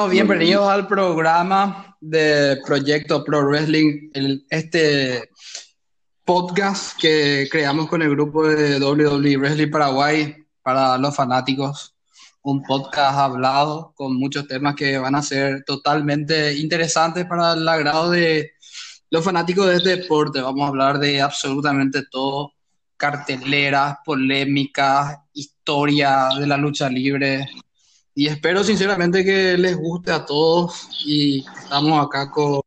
Bueno, bienvenidos al programa de Proyecto Pro Wrestling, el- este podcast que creamos con el grupo de WWE Wrestling Paraguay para los fanáticos. Un podcast hablado con muchos temas que van a ser totalmente interesantes para el agrado de los fanáticos de este deporte. Vamos a hablar de absolutamente todo, carteleras, polémicas, historia de la lucha libre. Y espero sinceramente que les guste a todos. Y estamos acá con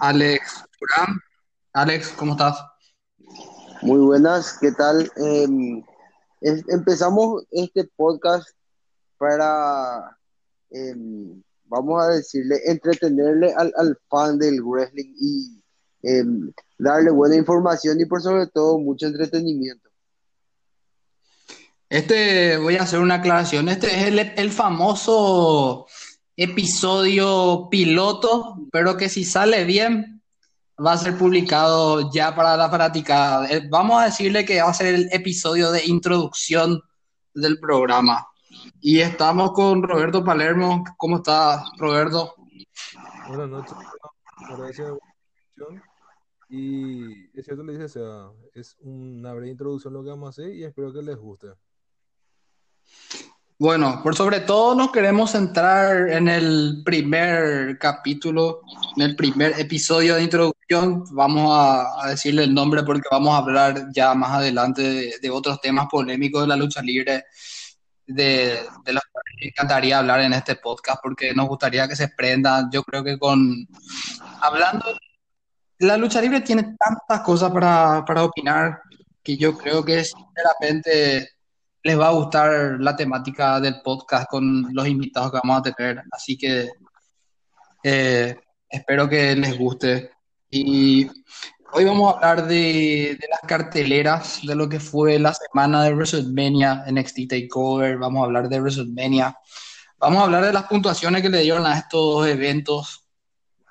Alex Durán. Alex, ¿cómo estás? Muy buenas, ¿qué tal? Em, empezamos este podcast para, em, vamos a decirle, entretenerle al, al fan del wrestling y em, darle buena información y por sobre todo mucho entretenimiento. Este, voy a hacer una aclaración. Este es el, el famoso episodio piloto, pero que si sale bien, va a ser publicado ya para la fanática. Eh, Vamos a decirle que va a ser el episodio de introducción del programa. Y estamos con Roberto Palermo. ¿Cómo está, Roberto? Buenas noches, gracias. Y es cierto, le dice, o sea, es una breve introducción lo que vamos a hacer y espero que les guste. Bueno, por sobre todo nos queremos centrar en el primer capítulo, en el primer episodio de introducción. Vamos a, decirle el nombre porque vamos a hablar ya más adelante de, otros temas polémicos de la lucha libre, de, de los me encantaría hablar en este podcast porque nos gustaría que se prendan. Yo creo que con hablando, la lucha libre tiene tantas cosas para, para opinar que yo creo que sinceramente les va a gustar la temática del podcast con los invitados que vamos a tener. Así que eh, espero que les guste. Y hoy vamos a hablar de, las carteleras, de lo que fue la semana de WrestleMania, NXT TakeOver. Vamos a hablar de WrestleMania. Vamos a hablar de las puntuaciones que le dieron a estos eventos.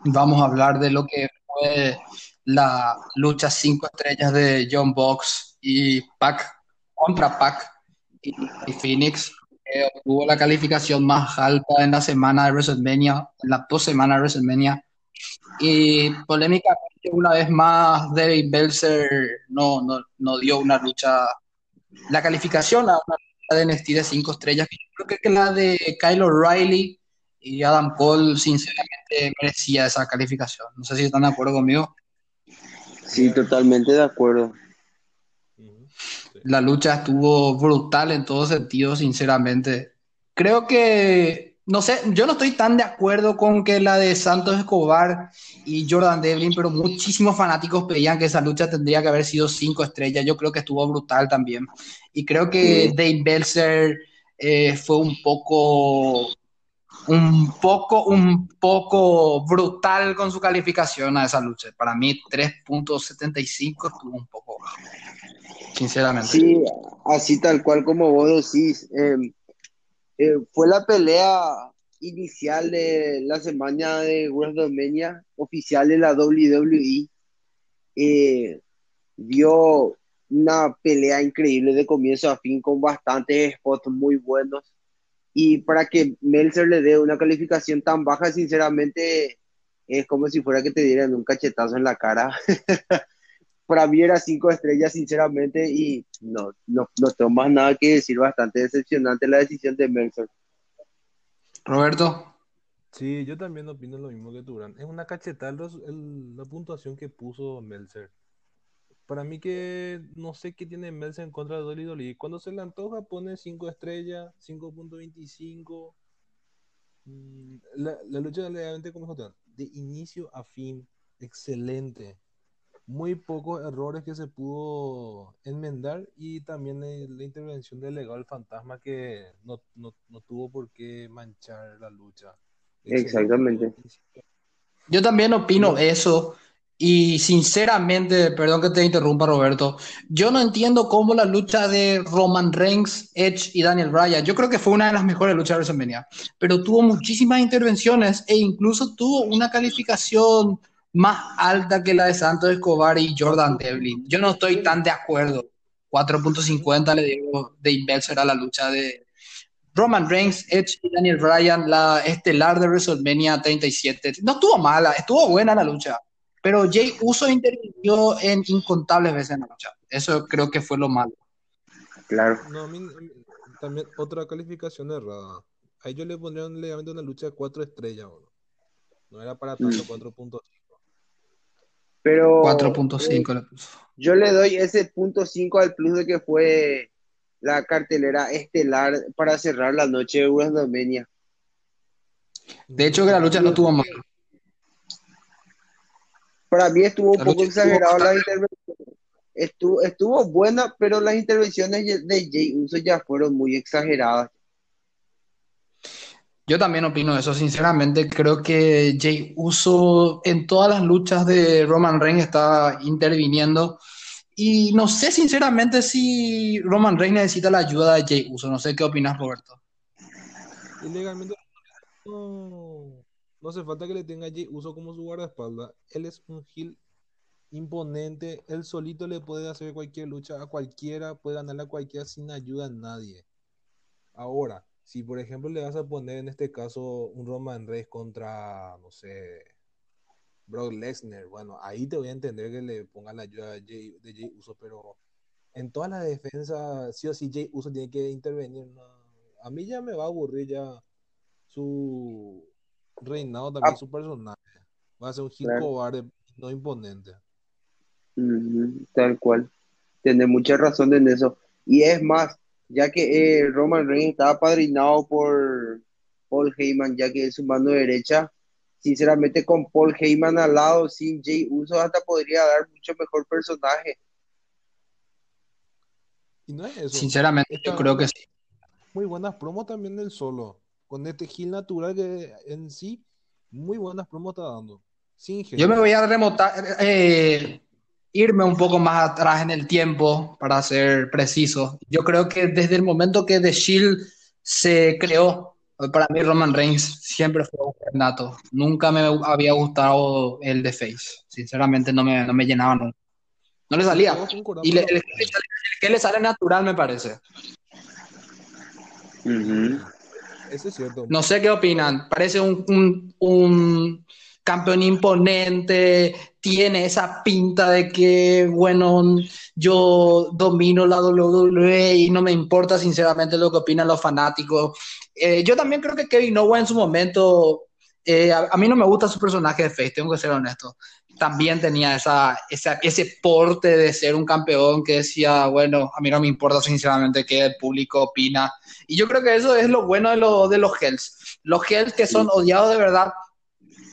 Vamos a hablar de lo que fue la lucha cinco estrellas de John Box y Pac contra Pac y, Phoenix, que obtuvo la calificación más alta en la semana de WrestleMania, en la dos semanas de WrestleMania. Y polémicamente, una vez más, David Belzer no, no, no dio una lucha, la calificación a una lucha de NXT de cinco estrellas, que yo creo que la de Kyle O'Reilly y Adam Cole, sinceramente, merecía esa calificación. No sé si están de acuerdo conmigo. Sí, totalmente de acuerdo. La lucha estuvo brutal en todo sentido, sinceramente. Creo que, no sé, yo no estoy tan de acuerdo con que la de Santos Escobar y Jordan Devlin, pero muchísimos fanáticos pedían que esa lucha tendría que haber sido cinco estrellas. Yo creo que estuvo brutal también. Y creo que. Dave Belzer eh, fue un poco, un poco, un poco brutal con su calificación a esa lucha. Para mí, 3.75 estuvo un poco bajo, sinceramente. Sí, así tal cual como vos decís. em, eh, fue la pelea inicial de la semana de WrestleMania oficial de la WWE. Eh, dio una pelea increíble de comienzo a fin con bastantes spots muy buenos. Y para que Meltzer le dé una calificación tan baja, sinceramente, es como si fuera que te dieran un cachetazo en la cara. Para mí era cinco estrellas, sinceramente, y no, no, no tengo más nada que decir. Bastante decepcionante la decisión de Meltzer. Roberto, Sí, yo también opino lo mismo que tú, Bran. Es una cachetada la puntuación que puso Meltzer. Para mí que no sé qué tiene Meltzer en contra de Dolly Dolly. Cuando se le antoja pone 5 estrellas, 5.25. Mm, La, la lucha realmente como dijo Teban, de inicio a fin, excelente. Muy pocos errores que se pudo enmendar y también eh, la intervención del legado del fantasma que no, no, no tuvo por qué manchar la lucha. Exactamente. yo también opino eso y sinceramente, perdón que te interrumpa Roberto, yo no entiendo cómo la lucha de Roman Reigns, Edge y Daniel Bryan, yo creo que fue una de las mejores luchas de WrestleMania, pero tuvo muchísimas intervenciones e incluso tuvo una calificación más alta que la de Santos Escobar y Jordan Devlin. Yo no estoy tan de acuerdo. 4.50 le dio Dave Belzer a la lucha de Roman Reigns, Edge y Daniel Bryan, la estelar de WrestleMania 37. No estuvo mala, estuvo buena la lucha, pero Jay Uso intervino en incontables veces en la lucha. Eso creo que fue lo malo. Claro. No, a mí, también otra calificación errada. A ellos le pondrían legalmente una lucha de 4 estrellas, boludo. No era para tanto Mm. 4.5. Pero 4.5 le puso. yo le doy ese punto 5 al plus de que fue la cartelera estelar para cerrar la noche de WrestleMania. De hecho, que la lucha no estuvo mal. Para mí estuvo un poco exagerado la intervención. Estuvo, estuvo buena, pero las intervenciones de Jay Uso ya fueron muy exageradas. Yo también opino eso, sinceramente. Creo que Jay Uso en todas las luchas de Roman Reigns está interviniendo. Y no sé, sinceramente, si Roman Reigns necesita la ayuda de Jay Uso. No sé qué opinas, Roberto. Y legalmente no, hace falta que le tenga Jey Uso como su guardaespaldas. Él es un heel imponente. Él solito le puede hacer cualquier lucha a cualquiera, puede ganarle a cualquiera sin ayuda de nadie. Ahora, si por ejemplo le vas a poner en este caso un Roman Reigns contra, no sé, Brock Lesnar, bueno, ahí te voy a entender que le pongan la ayuda de Jey Uso, pero en todas las defensas, sí o sí, Jey Uso tiene que intervenir. no. A mí ya me va a aburrir ya su reinado, también Ah. su personaje. Va a ser un Claro. cobarde, no imponente. Tal cual. Tiene mucha razón en eso. Y es más, ya que eh, Roman Reigns estaba apadrinado por Paul Heyman, ya que es su mano derecha, sinceramente con Paul Heyman al lado, sin Jay Uso, hasta podría dar mucho mejor personaje. Y no es eso. Sinceramente, yo creo que sí. Muy buenas promos también del solo. Con este heel natural que en sí, muy buenas promos está dando. Sin Yo me voy a remontar, eh, irme un poco más atrás en el tiempo para ser preciso. Yo creo que desde el momento que The Shield se creó, para mí Roman Reigns siempre fue un nato. Nunca me había gustado el de Face. Sinceramente no me, no me llenaba nunca. No le salía. Y le- el, que le sale- el que le sale natural me parece. Eso es cierto. No sé qué opinan. Parece un, un- un campeón imponente, tiene esa pinta de que, bueno, yo domino la WWE y no me importa sinceramente lo que opinan los fanáticos. Eh, yo también creo que Kevin Owens en su momento, eh, a, a mí no me gusta su personaje de Face, tengo que ser honesto. También tenía esa, esa- ese porte de ser un campeón que decía, bueno, a mí no me importa sinceramente qué el público opina. Y yo creo que eso es lo bueno de, lo- de los Hells. Los Hells que son odiados de verdad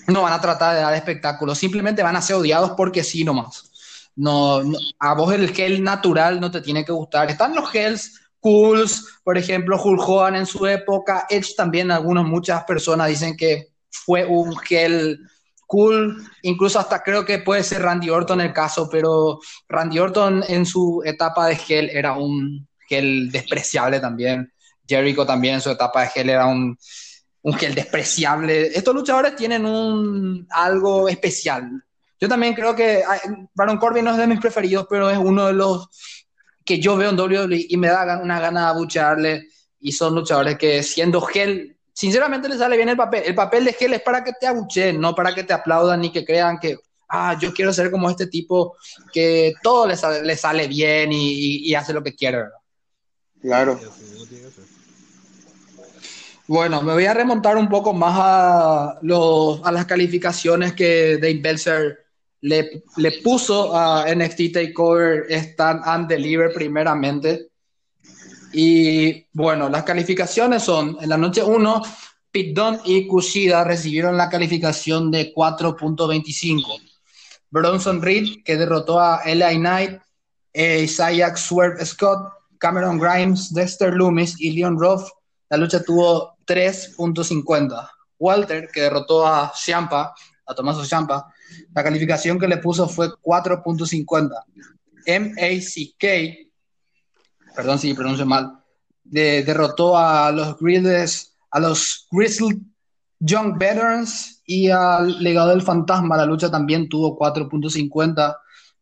no van a tratar de dar espectáculos, simplemente van a ser odiados porque sí nomás. No, no- a vos el gel natural no te tiene que gustar. Están los gels cools, por ejemplo, Hulk Hogan en su época, Edge también, algunas, muchas personas dicen que fue un gel cool, incluso hasta creo que puede ser Randy Orton el caso, pero Randy Orton en su etapa de gel era un gel despreciable también. Jericho también en su etapa de gel era un, un gel despreciable. Estos luchadores tienen un algo especial. Yo también creo que ay, Baron Corbin no es de mis preferidos, pero es uno de los que yo veo en WWE y me da una gana de abuchearle. Y son luchadores que siendo gel, sinceramente le sale bien el papel. El papel de gel es para que te abucheen, no para que te aplaudan ni que crean que, ah, yo quiero ser como este tipo que todo le sale, le sale bien y, y- hace lo que quiere, ¿verdad? Claro. Bueno, me voy a remontar un poco más a, los, a las calificaciones que Dave Belzer le, le puso a NXT TakeOver Stand and Deliver primeramente. Y bueno, las calificaciones son, en la noche 1, Pete Dunne y Kushida recibieron la calificación de 4.25. Bronson Reed, que derrotó a L.A. Knight, eh, Isaiah Swerve Scott, Cameron Grimes, Dexter Loomis y Leon Ruff, la lucha tuvo 3.50. Walter, que derrotó a Ciampa, a Tommaso Ciampa, la calificación que le puso fue 4.50. MACK, perdón si pronuncio mal, de- derrotó a los Grizzlies, a los Grizzly Young Veterans y al Legado del Fantasma. La lucha también tuvo 4.50.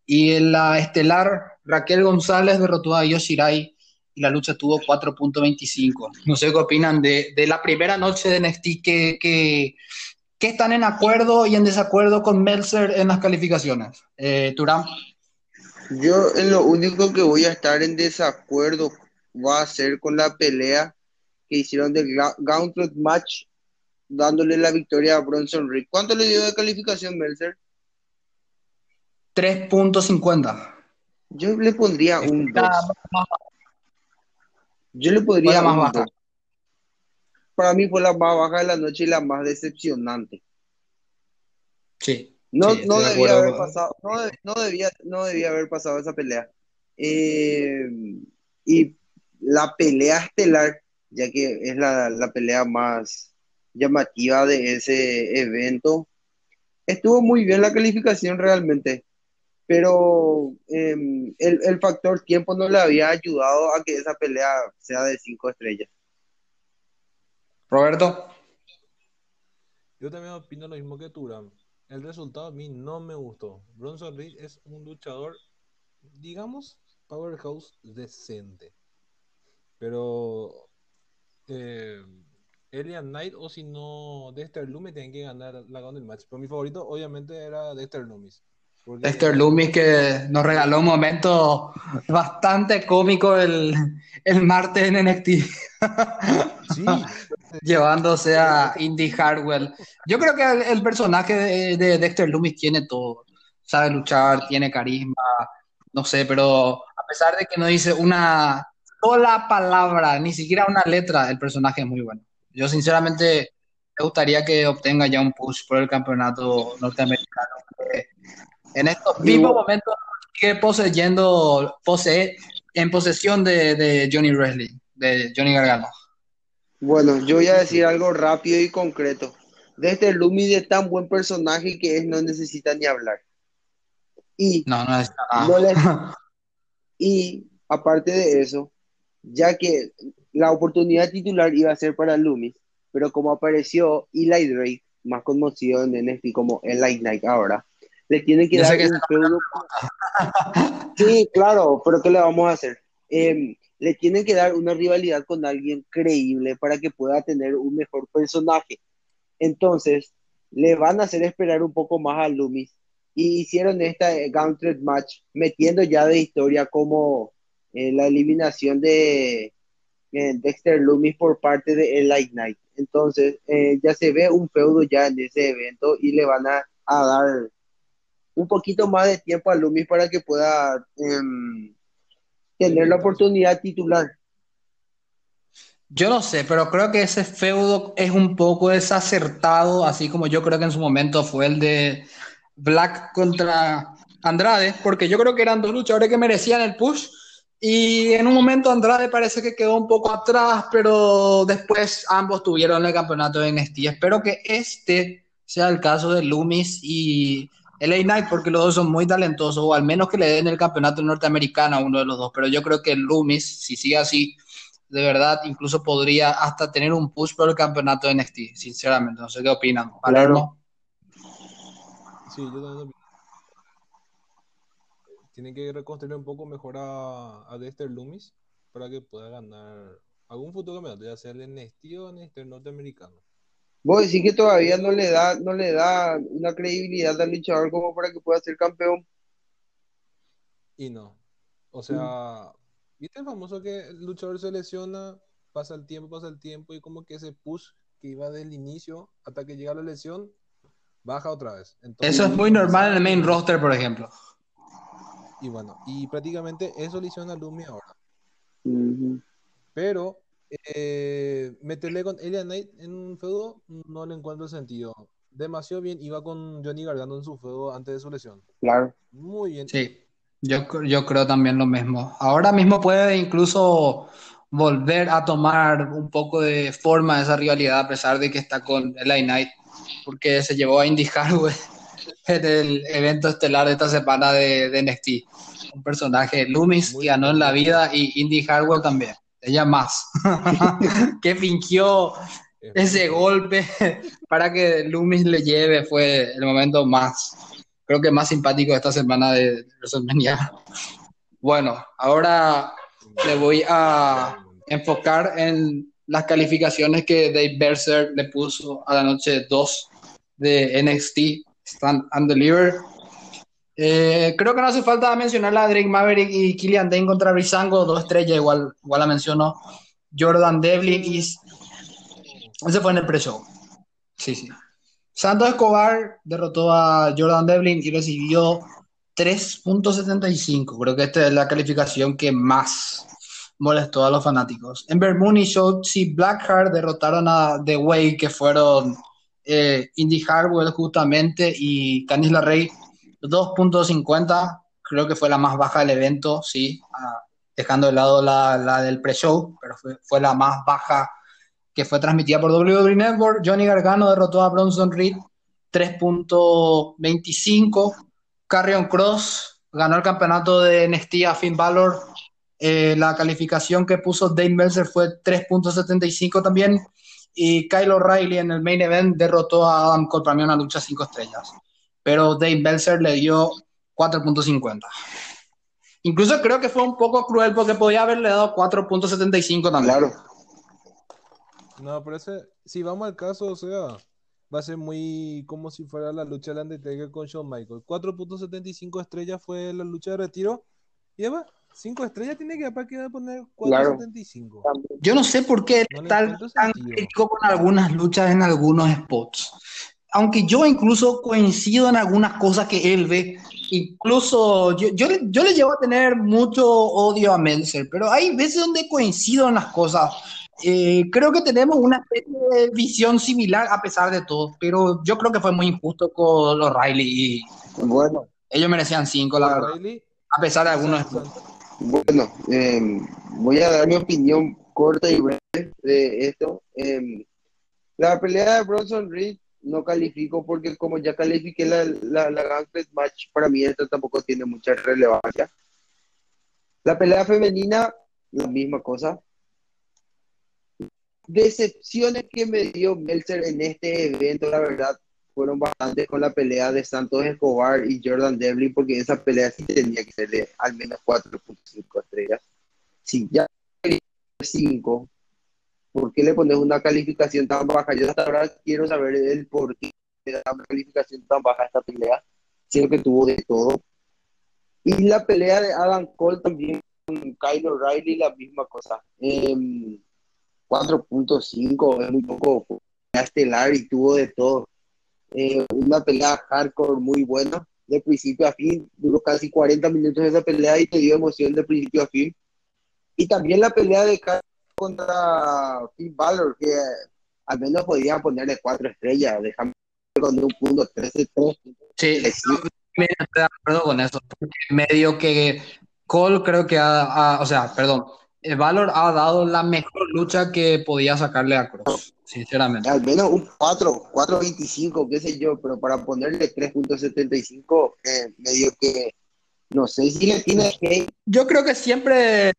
Y en la estelar, Raquel González derrotó a Yoshirai y la lucha tuvo 4.25. No sé qué opinan de, de, la primera noche de NXT que, que, que, están en acuerdo y en desacuerdo con Meltzer en las calificaciones. Eh, Turán. Yo en lo único que voy a estar en desacuerdo va a ser con la pelea que hicieron del Gauntlet Match dándole la victoria a Bronson Reed. ¿Cuánto le dio de calificación Meltzer? 3.50. Yo le pondría un 2. Yo le podría más baja. Para mí fue la más baja de la noche y la más decepcionante. Sí. No, sí, no de debía haber pasado, no, no debía, no debía haber pasado esa pelea. Eh, y la pelea estelar, ya que es la, la pelea más llamativa de ese evento, estuvo muy bien la calificación realmente, pero eh, el, el factor tiempo no le había ayudado a que esa pelea sea de cinco estrellas. Roberto. Yo también opino lo mismo que Turam. El resultado a mí no me gustó. Bronson Reed es un luchador, digamos, powerhouse decente. Pero eh, Elian Knight o si no Dexter Lumis tienen que ganar la gana del match. Pero mi favorito obviamente era Dexter Lumis. Dexter Loomis que nos regaló un momento bastante cómico el, el martes en NXT, Sí, llevándose a Indy Hartwell. Yo creo que el, el personaje de, de Dexter Loomis tiene todo. Sabe luchar, tiene carisma, no sé, pero a pesar de que no dice una sola palabra, ni siquiera una letra, el personaje es muy bueno. Yo sinceramente me gustaría que obtenga ya un push por el campeonato norteamericano. En estos mismos Igual- momentos sigue poseyendo, posee en posesión de, de Johnny Wrestling, de Johnny Gargano. Bueno, yo voy a decir algo rápido y concreto. Desde Lumi de tan buen personaje que es, no necesita ni hablar. Y, No, no es nada. no y aparte de eso, ya que la oportunidad titular iba a ser para Loomis, pero como apareció Eli Drake, más conocido en NXT como Eli Knight ahora, le tienen que Yo dar que un feudo. Sí, claro, pero ¿qué le vamos a hacer? Eh, le tienen que dar una rivalidad con alguien creíble para que pueda tener un mejor personaje. Entonces, le van a hacer esperar un poco más a Loomis y hicieron esta eh, Gauntlet Match metiendo ya de historia como eh, la eliminación de eh, Dexter Loomis por parte de Eli Knight. Entonces, eh, ya se ve un feudo ya en ese evento y le van a, a dar un poquito más de tiempo a Loomis para que pueda em, tener la oportunidad titular. Yo no sé, pero creo que ese feudo es un poco desacertado, así como yo creo que en su momento fue el de Black contra Andrade, porque yo creo que eran dos luchadores que merecían el push. Y en un momento Andrade parece que quedó un poco atrás, pero después ambos tuvieron el campeonato de NXT. Espero que este sea el caso de Loomis y LA Knight, porque los dos son muy talentosos, o al menos que le den el campeonato norteamericano a uno de los dos. Pero yo creo que Loomis, si sigue así, de verdad, incluso podría hasta tener un push por el campeonato de NXT, sinceramente. No sé qué opinan. Palermo. Sí, yo también opino. Tienen que reconstruir un poco mejor a, a Dexter Loomis para que pueda ganar algún futuro campeonato, ya sea el NXT o NXT norteamericano. Vos decís que todavía no le da, no le da una credibilidad al luchador como para que pueda ser campeón. Y no. O sea, ¿viste el famoso que el luchador se lesiona, pasa el tiempo, pasa el tiempo y como que ese push que iba del inicio hasta que llega la lesión, baja otra vez. Entonces, Eso es muy normal en el main roster, por ejemplo. Y bueno, y prácticamente eso le hicieron a Lumi ahora. Ujú. Pero eh, meterle con Elia Knight en un feudo no le encuentro sentido. Demasiado bien iba con Johnny Gargano en su feudo antes de su lesión. Claro. Muy bien. Sí, yo, yo creo también lo mismo. Ahora mismo puede incluso volver a tomar un poco de forma esa rivalidad a pesar de que está con LA Knight, porque se llevó a Indy Hartwell en el evento estelar de esta semana de, de NXT. Un personaje, Loomis, que ganó en la vida, y Indy Hartwell también. Ella más, que fingió Es ese golpe para que Loomis le lleve fue el momento más, creo que más simpático de esta semana de WrestleMania. Bueno, ahora le voy a enfocar en las calificaciones que Dave Berser le puso a la noche 2 de NXT Stand and Deliver. Eh, creo que no hace falta mencionar a Drake Maverick y Killian Dane contra Rizango, dos estrellas, igual, igual la mencionó. Jordan Devlin y. Ese fue en el pre-show. Sí, sí. Santos Escobar derrotó a Jordan Devlin y recibió 3.75. Creo que esta es la calificación que más molestó a los fanáticos. Ember Moon y Shotzi Blackheart derrotaron a The Way, que fueron eh, Indy Hartwell justamente y Candice LeRae 2.50. Creo que fue la más baja del evento, sí, ah, dejando de lado la, del pre-show, pero fue, fue la más baja que fue transmitida por WWE Network. Johnny Gargano derrotó a Bronson Reed 3.25. Carrion Cross ganó el campeonato de NXT a Finn Balor. Eh, la calificación que puso Dave Meltzer fue 3.75 también. Y Kyle O'Reilly en el main event derrotó a Adam Cole para una lucha 5 estrellas. Pero Dave Meltzer le dio 4.50. Incluso creo que fue un poco cruel porque podía haberle dado 4.75 también. Claro. No, pero ese, si vamos al caso, o sea, va a ser muy como si fuera la lucha de Undertaker con Shawn Michaels. 4.75 estrellas fue la lucha de retiro. Y además, 5 estrellas tiene que para que poner 4.75. Yo no sé por qué No encuentro tan crítico con algunas luchas en algunos spots. Aunque yo incluso coincido en algunas cosas que él ve, incluso yo, yo, le- yo le llevo a tener mucho odio a Meltzer, pero hay veces donde coincido en las cosas. Eh, creo que tenemos una especie de visión similar a pesar de todo, pero yo creo que fue muy injusto con los Riley y Bueno, ellos merecían cinco, la verdad, O'Reilly, a pesar de algunos bueno, eh, voy a dar mi opinión corta y breve de esto. Eh, la pelea de Bronson Reed no califico porque como ya califiqué la, la, la Gauntlet Match, para mí esto tampoco tiene mucha relevancia. La pelea femenina, la misma cosa. Decepciones que me dio Meltzer en este evento, la verdad, fueron bastantes con la pelea de Santos Escobar y Jordan Devlin, porque esa pelea sí tenía que ser al menos 4.5 estrellas. Si ya 5, ¿por qué le pones una calificación tan baja? Yo hasta ahora quiero saber el por qué le da una calificación tan baja a esta pelea, siendo que tuvo de todo. Y la pelea de Adam Cole también con Kyle O'Reilly, la misma cosa. Em, 4.5 es muy poco estelar y tuvo de todo. Eh, una pelea hardcore muy buena, de principio a fin, duró casi 40 minutos esa pelea y te dio emoción de principio a fin. Y también la pelea de Kyle contra Finn Balor, que al menos podían ponerle 4 estrellas, déjame con un punto 13-3. Sí, me estoy de acuerdo con eso. Porque medio que Cole creo que ha, ha- o sea, perdón, eh, Valor ha dado la mejor lucha que podía sacarle a Cross, sinceramente. Al menos un 4, 4.25, qué sé yo, pero para ponerle 3.75, eh, medio que no sé si le tiene hate. Yo creo que siempre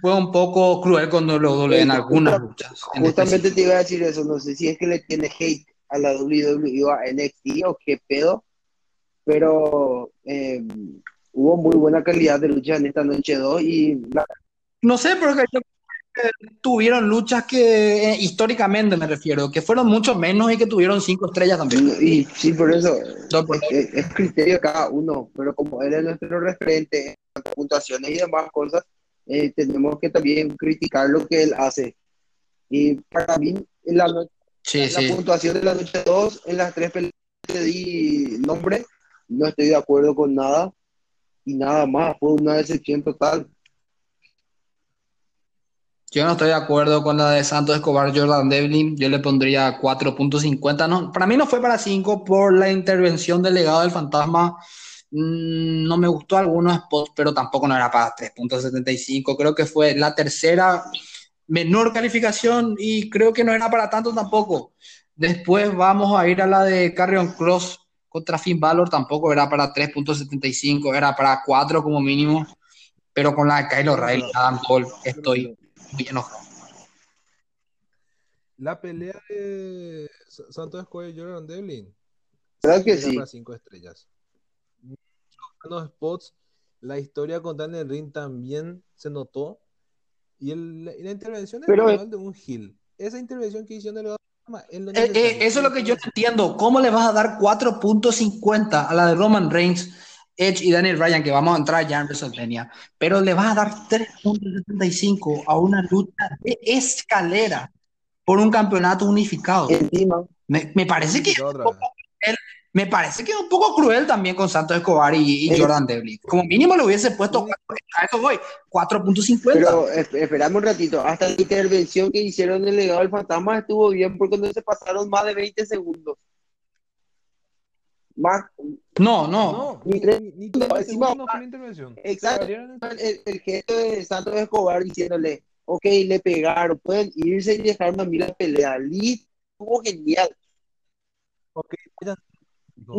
fue un poco cruel con WWE en algunas luchas. en Justamente te iba a decir eso, no sé si es que le tiene hate a la WWE o a NXT o qué pedo, pero eh, hubo muy buena calidad de lucha en esta noche 2 y la- No sé, que tuvieron luchas que, eh, históricamente me refiero, que fueron mucho menos y que tuvieron cinco estrellas también. y sí, por eso es, es- criterio cada uno, pero como él es nuestro referente en puntuaciones y demás cosas, eh, tenemos que también criticar lo que él hace. Y para mí, en la, no- Sí, la sí. puntuación de la noche 2, en las tres peleas que di nombre, no estoy de acuerdo con nada. Y nada más, fue una decepción total. Yo no estoy de acuerdo con la de Santos Escobar Jordan Devlin. Yo le pondría 4.50. No, para mí no fue para 5 por la intervención del legado del fantasma. Mm, No me gustó algunos spots, pero tampoco no era para 3.75. Creo que fue la tercera menor calificación y creo que no era para tanto tampoco. Después vamos a ir a la de Carrion Cross contra Finn Balor. Tampoco era para 3.75, era para 4 como mínimo. Pero con la de Kyle O'Reilly, Adam Cole, estoy muy enojado. La pelea de Sa- Santos Escobar y Jordan Devlin. ¿Verdad que sí? para cinco estrellas. Buenos spots. La historia con Daniel Ring también se notó. Y el, la intervención es Pero- de un Hill. Esa intervención que hicieron del él Eh, eh, eso es lo que yo entiendo. ¿Cómo le vas a dar 4.50 a la de Roman Reigns, Edge y Daniel Bryan, que vamos a entrar ya en WrestleMania? Pero le vas a dar 3.75 a una lucha de escalera por un campeonato unificado. Encima, Me, me parece que. Me parece que es un poco cruel también con Santos Escobar y, y. Jordan Devlin. Como mínimo le hubiese puesto, a eso voy, 4.50. pero es- esperamos un ratito. Hasta la intervención que hicieron en el legado del fantasma estuvo bien porque no se pasaron más de 20 segundos. Más, No, no. No, Ni ni, tres- ni, ni no, 30 encima- segundos fue la intervención. Exacto. El, el gesto de Santos Escobar diciéndole, ok, le pegaron, pueden irse y dejarme a mí la pelea. Listo, estuvo genial. ok, no.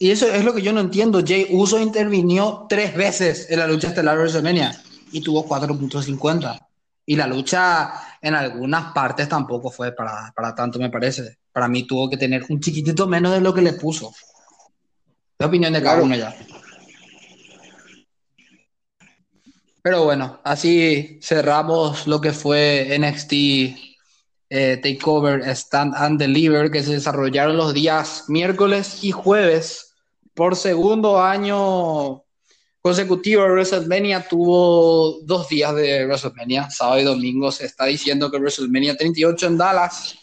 Y eso es lo que yo no entiendo. Jay Uso intervinió tres veces en la lucha estelar de WrestleMania y tuvo 4.50. Y la lucha en algunas partes tampoco fue para, para tanto, me parece. Para mí tuvo que tener un chiquitito menos de lo que le puso. La opinión de cada Claro. uno ya. Pero bueno, así cerramos lo que fue NXT eh, Takeover Stand and Deliver que se desarrollaron los días miércoles y jueves por segundo año consecutivo. WrestleMania tuvo dos días de WrestleMania, sábado y domingo. Se está diciendo que WrestleMania 38 en Dallas,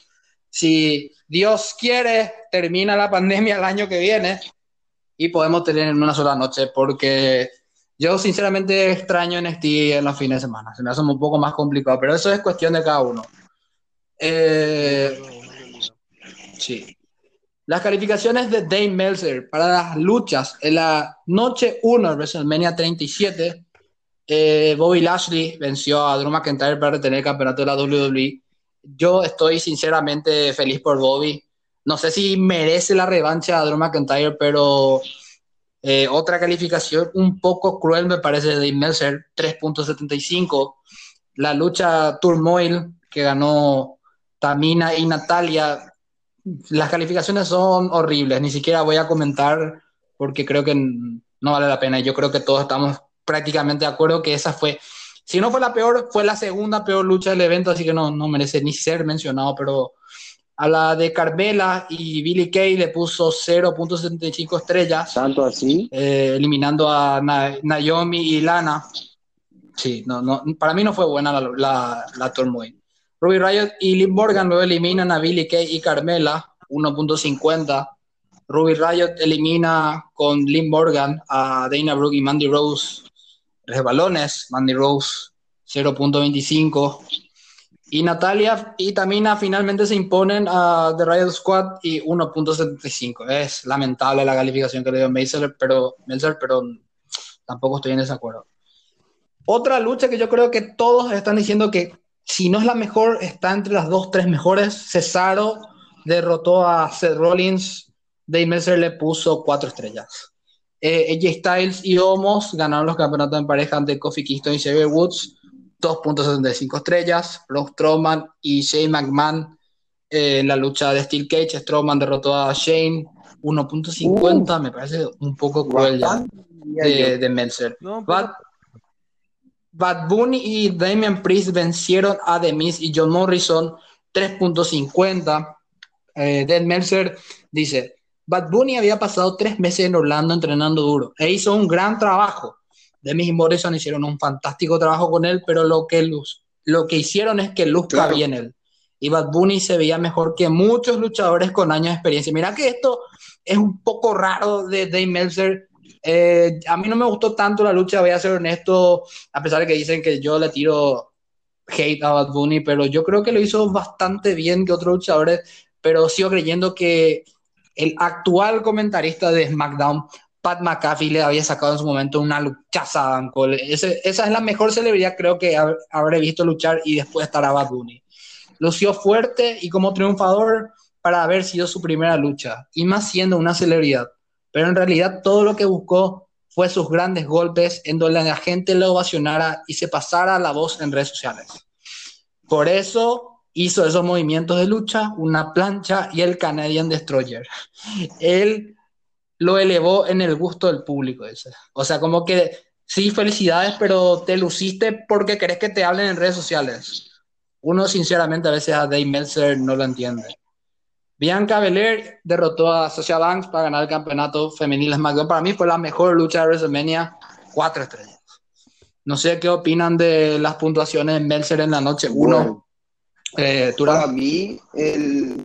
si Dios quiere, termina la pandemia el año que viene y podemos tener en una sola noche porque yo sinceramente extraño NXT en los fines de semana. Se me hace un poco más complicado, pero eso es cuestión de cada uno. Eh, sí. Las calificaciones de Dave Meltzer para las luchas en la noche 1 de WrestleMania 37. eh, Bobby Lashley venció a Drew McIntyre para retener el campeonato de la WWE. Yo estoy sinceramente feliz por Bobby. No sé si merece la revancha a Drew McIntyre, pero eh, otra calificación un poco cruel me parece de Dave Meltzer, 3.75. La lucha Turmoil que ganó Tamina y Natalia, las calificaciones son horribles, ni siquiera voy a comentar porque creo que no vale la pena. Yo creo que todos estamos prácticamente de acuerdo que esa fue, si no fue la peor, fue la segunda peor lucha del evento, así que no, no merece ni ser mencionado, pero a la de Carmela y Billy Kay le puso 0.75 estrellas, tanto así. eh, eliminando a Na- Naomi y Lana. Sí, no, no, para mí no fue buena la, la, la Turmoil. Ruby Riot y Liv Morgan luego eliminan a Billy Kay y Carmela, 1.50. Ruby Riot elimina con Liv Morgan a Dana Brooke y Mandy Rose, resbalones. Mandy Rose, 0.25. Y Natalia y Tamina finalmente se imponen a The Riot Squad y 1.75. Es lamentable la calificación que le dio Meltzer, pero, Meltzer, pero tampoco estoy en desacuerdo. Otra lucha que yo creo que todos están diciendo que si no es la mejor, está entre las dos, tres mejores. Cesaro derrotó a Seth Rollins. Dave Meltzer le puso cuatro estrellas. Eh, AJ Styles y Omos ganaron los campeonatos en pareja ante Kofi Kingston y Xavier Woods. 2.75 estrellas. Braun Strowman y Shane McMahon eh, en la lucha de Steel Cage. Strowman derrotó a Shane 1.50. Me parece un poco cruel ya de, de Meltzer. No, Bad, Bad Bunny y Damian Priest vencieron a The Miz y John Morrison 3.50. Eh, Dan Meltzer dice, Bad Bunny había pasado tres meses en Orlando entrenando duro e hizo un gran trabajo. The Miz y Morrison hicieron un fantástico trabajo con él, pero lo que, luz, lo que hicieron es que luzca Claro. bien él. Y Bad Bunny se veía mejor que muchos luchadores con años de experiencia. Mira que esto es un poco raro de Dave Meltzer. Eh, a mí no me gustó tanto la lucha, voy a ser honesto, a pesar de que dicen que yo le tiro hate a Bad Bunny, pero yo creo que lo hizo bastante bien que otros luchadores, pero sigo creyendo que el actual comentarista de SmackDown, Pat McAfee, le había sacado en su momento una luchaza a Adam Cole. Esa es la mejor celebridad creo que hab- habré visto luchar y después estará Bad Bunny. Lució fuerte y como triunfador para haber sido su primera lucha, y más siendo una celebridad. Pero en realidad todo lo que buscó fue sus grandes golpes en donde la gente lo ovacionara y se pasara la voz en redes sociales. Por eso hizo esos movimientos de lucha, una plancha y el Canadian Destroyer. Él lo elevó en el gusto del público. Ese. O sea, como que sí, felicidades, pero te luciste porque querés que te hablen en redes sociales. Uno, sinceramente, a veces a Dave Meltzer no lo entiende. Bianca Belair derrotó a Sasha Banks para ganar el campeonato femenil SmackDown. Para mí fue la mejor lucha de WrestleMania, cuatro estrellas. No sé qué opinan de las puntuaciones de Meltzer en la noche uno. Bueno, Eh, para mí, el,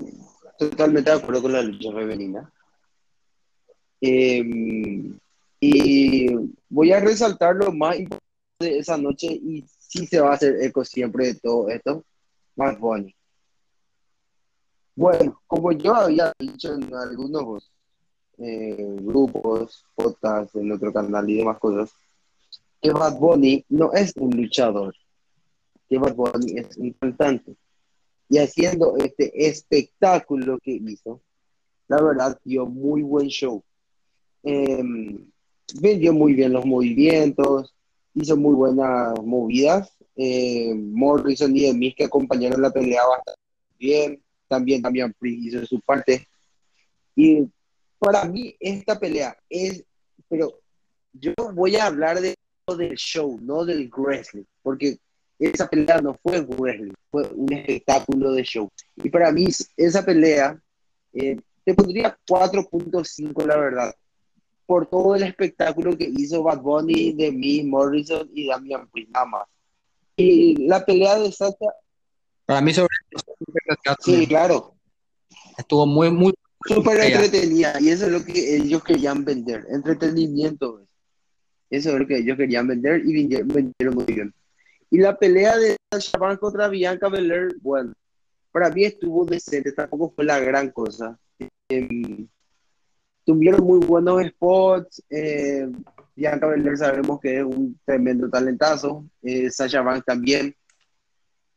totalmente de acuerdo con la lucha femenina. Eh, y voy a resaltar lo más importante de esa noche y sí se va a hacer eco siempre de todo esto, Bad Bunny. Bueno, como yo había dicho en algunos eh, grupos, podcasts, en otro canal y demás cosas, que Bad Bunny no es un luchador, que Bad Bunny es un cantante. Y haciendo este espectáculo que hizo, la verdad dio muy buen show. Eh, vendió muy bien los movimientos, hizo muy buenas movidas. Eh, Morrison y Demis que acompañaron la pelea bastante bien. También Damian Priest hizo su parte. Y para mí esta pelea es, pero yo voy a hablar de, del show, no del wrestling, porque esa pelea no fue wrestling, fue un espectáculo de show. Y para mí esa pelea eh, te pondría 4.5 la verdad por todo el espectáculo que hizo Bad Bunny, de mí, Morrison y Damian Priest, nada más. Y la pelea de Sasha, Para mí sobre sí, claro, estuvo muy, muy súper entretenida. Y eso es lo que ellos querían vender, entretenimiento. Eso es lo que ellos querían vender y vendieron muy bien. Y la pelea de Sasha Banks contra Bianca Belair, bueno, para mí estuvo decente, tampoco fue la gran cosa. Em, tuvieron muy buenos spots. Eh, Bianca Belair sabemos que es un tremendo talentazo. Eh, Sasha Banks también.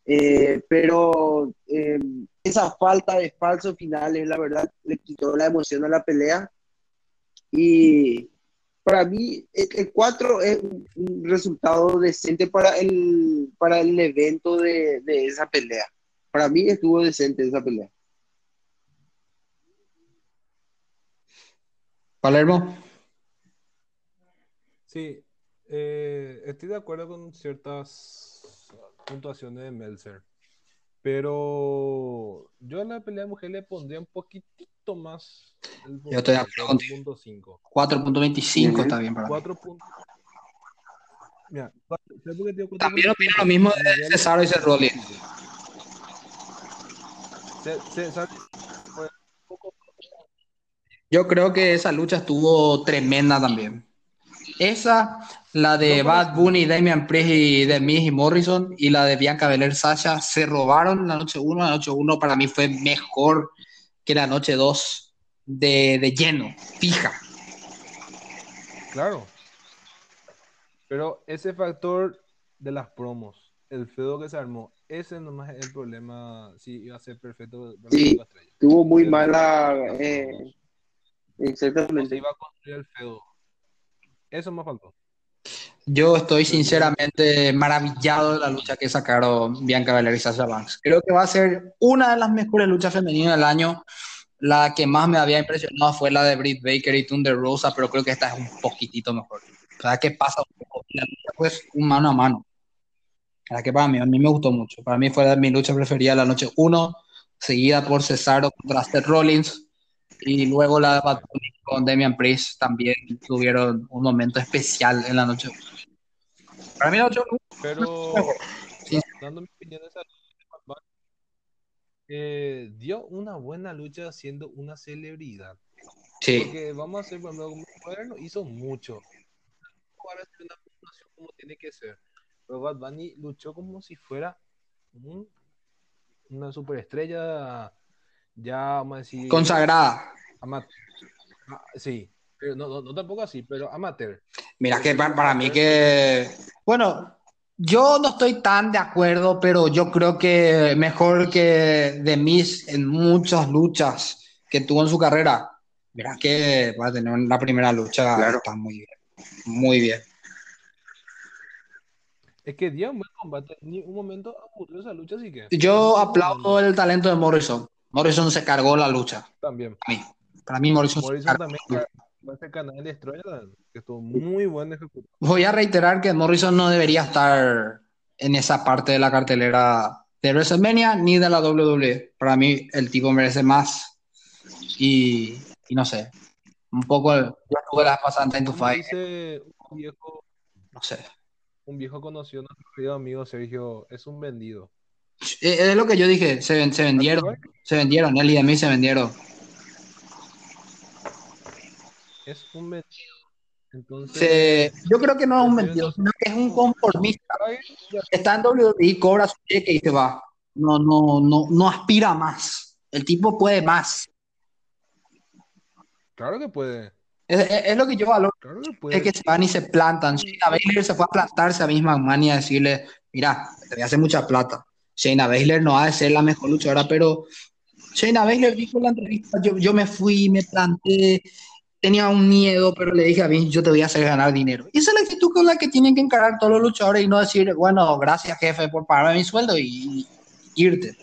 Eh, pero eh, esa falta de falsos finales, la verdad, le quitó la emoción a la pelea. Y para mí, el, el 4 es un, un resultado decente para el, para el evento de, de esa pelea. Para mí estuvo decente esa pelea. Palermo. Sí, eh, estoy de acuerdo con ciertas puntuaciones de Meltzer, pero yo a la pelea de mujer le pondría un poquitito más. el Yo estoy de acuerdo contigo. 4.5. 4.25 Ujú. está bien para mí. 4 puntos. Mira, cuatro- ¿sabes por qué digo También 4.5? opino lo mismo de Cesaro y un poco- Yo creo que esa lucha estuvo tremenda también. Esa, la de No, Bad Bunny, Damian Priest y de Miz y Morrison y la de Bianca Belair Sasha se robaron la noche 1. La noche 1 para mí fue mejor que la noche 2 de, de lleno, fija. Claro. Pero ese factor de las promos, el feudo que se armó, ese nomás es el problema si iba a ser perfecto para Sí. Tuvo muy Sí, mala. eh. No se exactamente. iba a construir el feudo. Eso me faltó. Yo estoy sinceramente maravillado de la lucha que sacaron Bianca Belair y Sasha Banks. Creo que va a ser una de las mejores luchas femeninas del año. La que más me había impresionado fue la de Britt Baker y Thunder Rosa, pero creo que esta es un poquitito mejor. Sea, que pasa la lucha, pues un mano a mano. La que para mí, a mí me gustó mucho. Para mí fue mi lucha preferida la noche 1, seguida por Cesaro contra Seth Rollins. Y luego la de Bunny con Damian Priest también tuvieron un momento especial en la noche 1. Para mí la noche 1 Pero Sí. dando mi opinión de esa lucha, eh, dio una buena lucha siendo una celebridad. sí. Porque vamos a hacer, por ejemplo, como Moderno hizo mucho. Para hacer una puntuación como tiene que ser. Pero Bad Bunny luchó como si fuera un- una superestrella ya, vamos a decir, Consagrada. ama- ah, sí, pero no, no, no tampoco así, pero amateur. Mira que pa- para mí que, bueno, yo no estoy tan de acuerdo, pero yo creo que mejor que The Miz en muchas luchas que tuvo en su carrera. Mira que va a tener la primera lucha, Claro. está muy bien, muy bien. Es que dio un buen combate. Ni un momento aburrió esa lucha, así que. Yo aplaudo el talento de Morrison. Morrison se cargó la lucha, También. para mí. Para mí Morrison cargó también la lucha. ese canal de estrella que estuvo muy buen ejecutivo. Voy a reiterar que Morrison no debería estar en esa parte de la cartelera de WrestleMania ni de la WWE. Para mí, el tipo merece más. Y, y no sé. Un poco. Yo estuve la pasada en Como Fight. un viejo, No sé. un viejo conocido, nuestro querido amigo Sergio, es un vendido. Es es lo que yo dije. Se, se vendieron. Se vendieron. Él y de mí se vendieron. Es un vendido. Entonces, yo creo que no es un vendido, sino que es un conformista. Está en WWE, cobra su cheque y se va. No, no, no, no aspira más. El tipo puede más. claro que puede. Es, es- es lo que yo valoro. Claro que puede. Es que se van y se plantan. Shayna Baszler se fue a plantarse a misma McMahon y a decirle, mira, te voy a hacer mucha plata. Shayna Baszler no ha de ser la mejor luchadora, pero Shayna Baszler dijo en la entrevista, yo, yo me fui, me planté, tenía un miedo, pero le dije a mí, yo te voy a hacer ganar dinero. Y esa es la actitud con la que tienen que encarar todos los luchadores y no decir, bueno, gracias jefe por pagarme mi sueldo y, irte.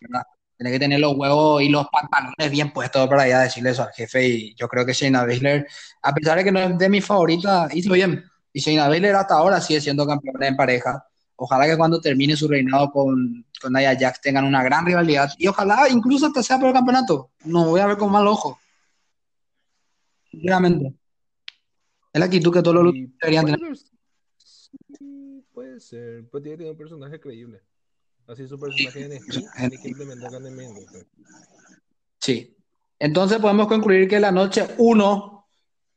¿verdad? Tienes que tener los huevos y los pantalones bien puestos para ir a decirle eso al jefe. Y yo creo que Shayna Baszler, a pesar de que no es de mis favoritas, hizo bien. Y Shayna Baszler hasta ahora sigue siendo campeona en pareja. Ojalá que cuando termine su reinado con, con Nia Jax tengan una gran rivalidad. Y ojalá incluso hasta sea por el campeonato. No voy a ver con mal ojo. Es la actitud que todos los luchadores deberían tener. sí, puede ser. Pues tiene que tener un personaje creíble. Así su personaje tiene que implementar en roster. Sí. Entonces podemos concluir que la noche 1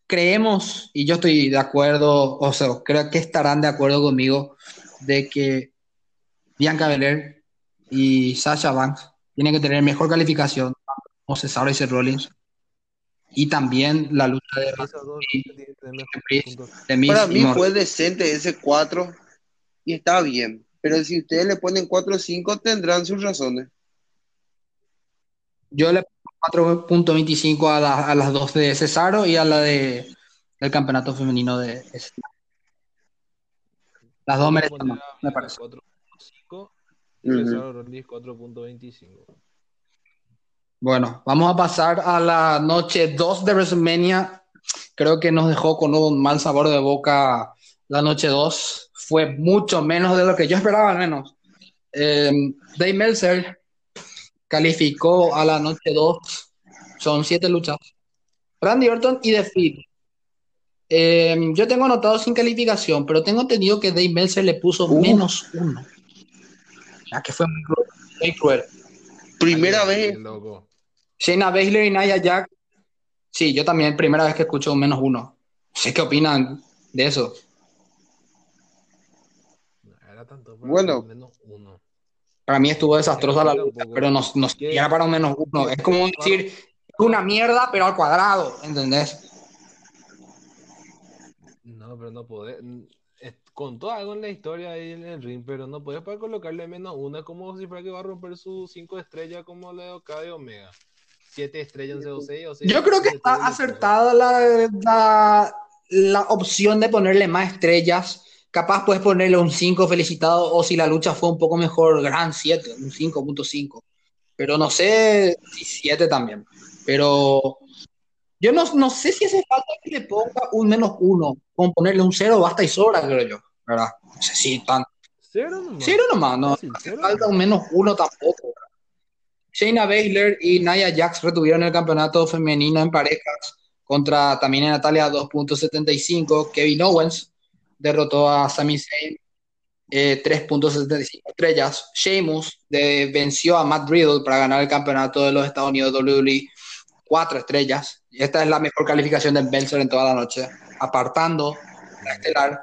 creemos, y yo estoy de acuerdo, o sea, creo que estarán de acuerdo conmigo, de que Bianca Belair y Sasha Banks tienen que tener mejor calificación como Cesaro y Seth Rollins. Y también la lucha de Miz Para mí fue decente ese 4 y está bien. Pero si ustedes le ponen 4 o 5, tendrán sus razones. Yo le pongo 4.25 a, la- a las dos de Cesaro y a la de el campeonato femenino de Las dos merecen más, me parece. 4.5 y. Cesaro Rollins 4.25. Bueno, vamos a pasar a la noche 2 de WrestleMania. Creo que nos dejó con un mal sabor de boca la noche 2. Fue mucho menos de lo que yo esperaba, al menos. Eh, Dave Meltzer calificó a la noche 2. Son siete luchas. Randy Orton y The Fiend. Eh, yo tengo anotado sin calificación, pero tengo entendido que Dave Meltzer le puso Uh. menos uno. Ya que fue muy cruel. muy cruel. Primera Ay, vez, loco. Shayna Baszler y Nia Jax. Sí, yo también, primera vez que escucho un menos uno. No sé qué opinan de eso. No era tanto para Bueno. menos uno. Para mí estuvo desastrosa la lucha, pero no, no ¿Qué? era para un menos uno. Es como decir, es una mierda, pero al cuadrado, ¿entendés? No, pero no podés. Contó algo en la historia ahí en el ring, pero no puedes para colocarle menos una como si fuera que va a romper sus cinco estrellas como la de Okada y Omega. Siete estrellas en CO6 o seis Yo creo que está acertada la, la, la opción de ponerle más estrellas. Capaz puedes ponerle un 5 felicitado, o si la lucha fue un poco mejor, gran 7, un 5.5. Pero no sé si 7 también. Pero yo no, no sé si hace falta que le ponga un menos 1. Con ponerle un 0 basta y sobra, creo yo. ¿Verdad? No sé si tan. Cero nomás. Cero nomás, no Fácil, hace cero falta un menos 1 tampoco. Shayna Baszler y Nia Jax retuvieron el campeonato femenino en parejas contra también Natalia 2.75. Kevin Owens derrotó a Sami Zayn eh, 3.75 estrellas. Sheamus venció a Matt Riddle para ganar el campeonato de los Estados Unidos WWE 4 estrellas. Esta es la mejor calificación de Meltzer en toda la noche, apartando la estelar.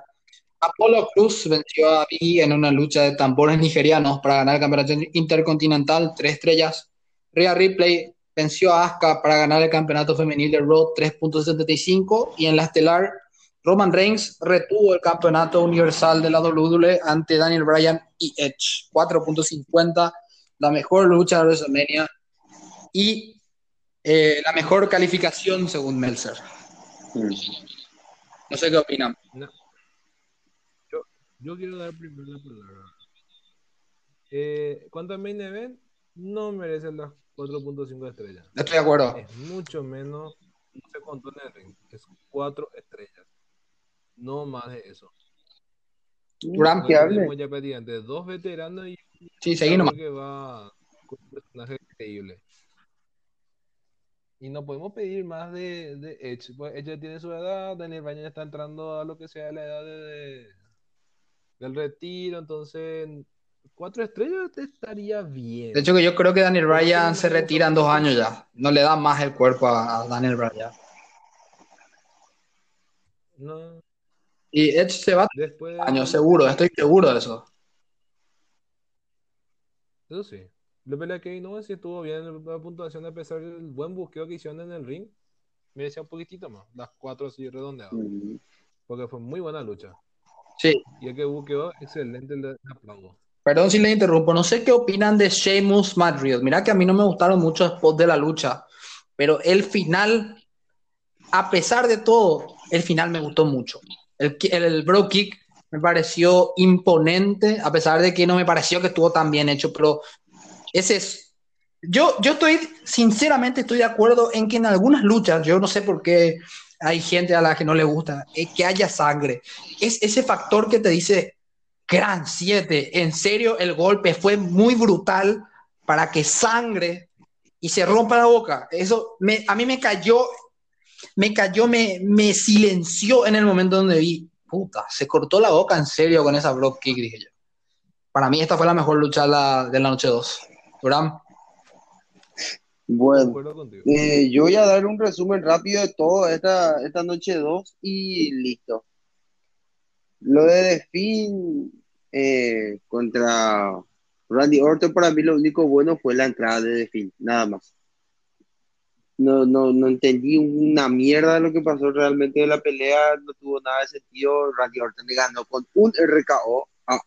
Apolo Cruz venció a Biggie en una lucha de tambores nigerianos para ganar el campeonato intercontinental, 3 estrellas. Rhea Ripley venció a Asuka para ganar el campeonato femenil de Raw, 3.75. Y en la estelar, Roman Reigns retuvo el campeonato universal de la WWE ante Daniel Bryan y Edge, 4.50. La mejor lucha de WrestleMania y eh, la mejor calificación según Meltzer. No sé qué opinan. No. Yo, quiero dar primero la palabra. Eh, ¿Cuánto main event? No merece las 4.5 estrellas. Estoy de acuerdo. Es mucho menos no se contó en el ring. Es cuatro estrellas. No más de eso. Durán, que ya dos veteranos y Sí, seguí nomás. que va con un personaje increíble. Y no podemos pedir más de, de Edge. Pues Edge ya tiene su edad, Daniel Bryan ya está entrando a lo que sea la edad de, de- del retiro, entonces cuatro estrellas te estaría bien. De hecho, que yo creo que Daniel Bryan se retira en dos años ya. No le da más el cuerpo a, a Daniel Bryan. no, Y Edge se va después años, seguro, estoy seguro de eso. Eso sí. La pelea que no sí estuvo bien la puntuación a pesar del buen buqueo que hicieron en el ring. Me decía un poquitito más, las cuatro así redondeadas. Mm. Porque fue muy buena lucha. Sí, Y el que buqueó, excelente, le aplaudo. perdón si le interrumpo. No sé qué opinan de Sheamus Madrid. Mira que a mí no me gustaron mucho spots de la lucha, pero el final, a pesar de todo, el final me gustó mucho. El, el, el bro kick me pareció imponente, a pesar de que no me pareció que estuvo tan bien hecho, pero ese es. Yo, yo estoy, sinceramente, estoy de acuerdo en que en algunas luchas, yo no sé por qué hay gente a la que no le gusta, eh, que haya sangre. Es ese factor que te dice, gran 7, en serio, el golpe fue muy brutal para que sangre y se rompa la boca. Eso a mí me cayó, me cayó, me, silenció en el momento donde vi, puta, se cortó la boca en serio con esa block. Para mí esta fue la mejor lucha de la, noche 2. Durán. Bueno, eh, yo voy a dar un resumen rápido de todo esta, esta noche 2 y listo. Lo de Finn eh, contra Randy Orton, para mí lo único bueno fue la entrada de Finn, nada más. No, no, no entendí una mierda de lo que pasó realmente de la pelea, no tuvo nada de sentido. Randy Orton le ganó con un RKO a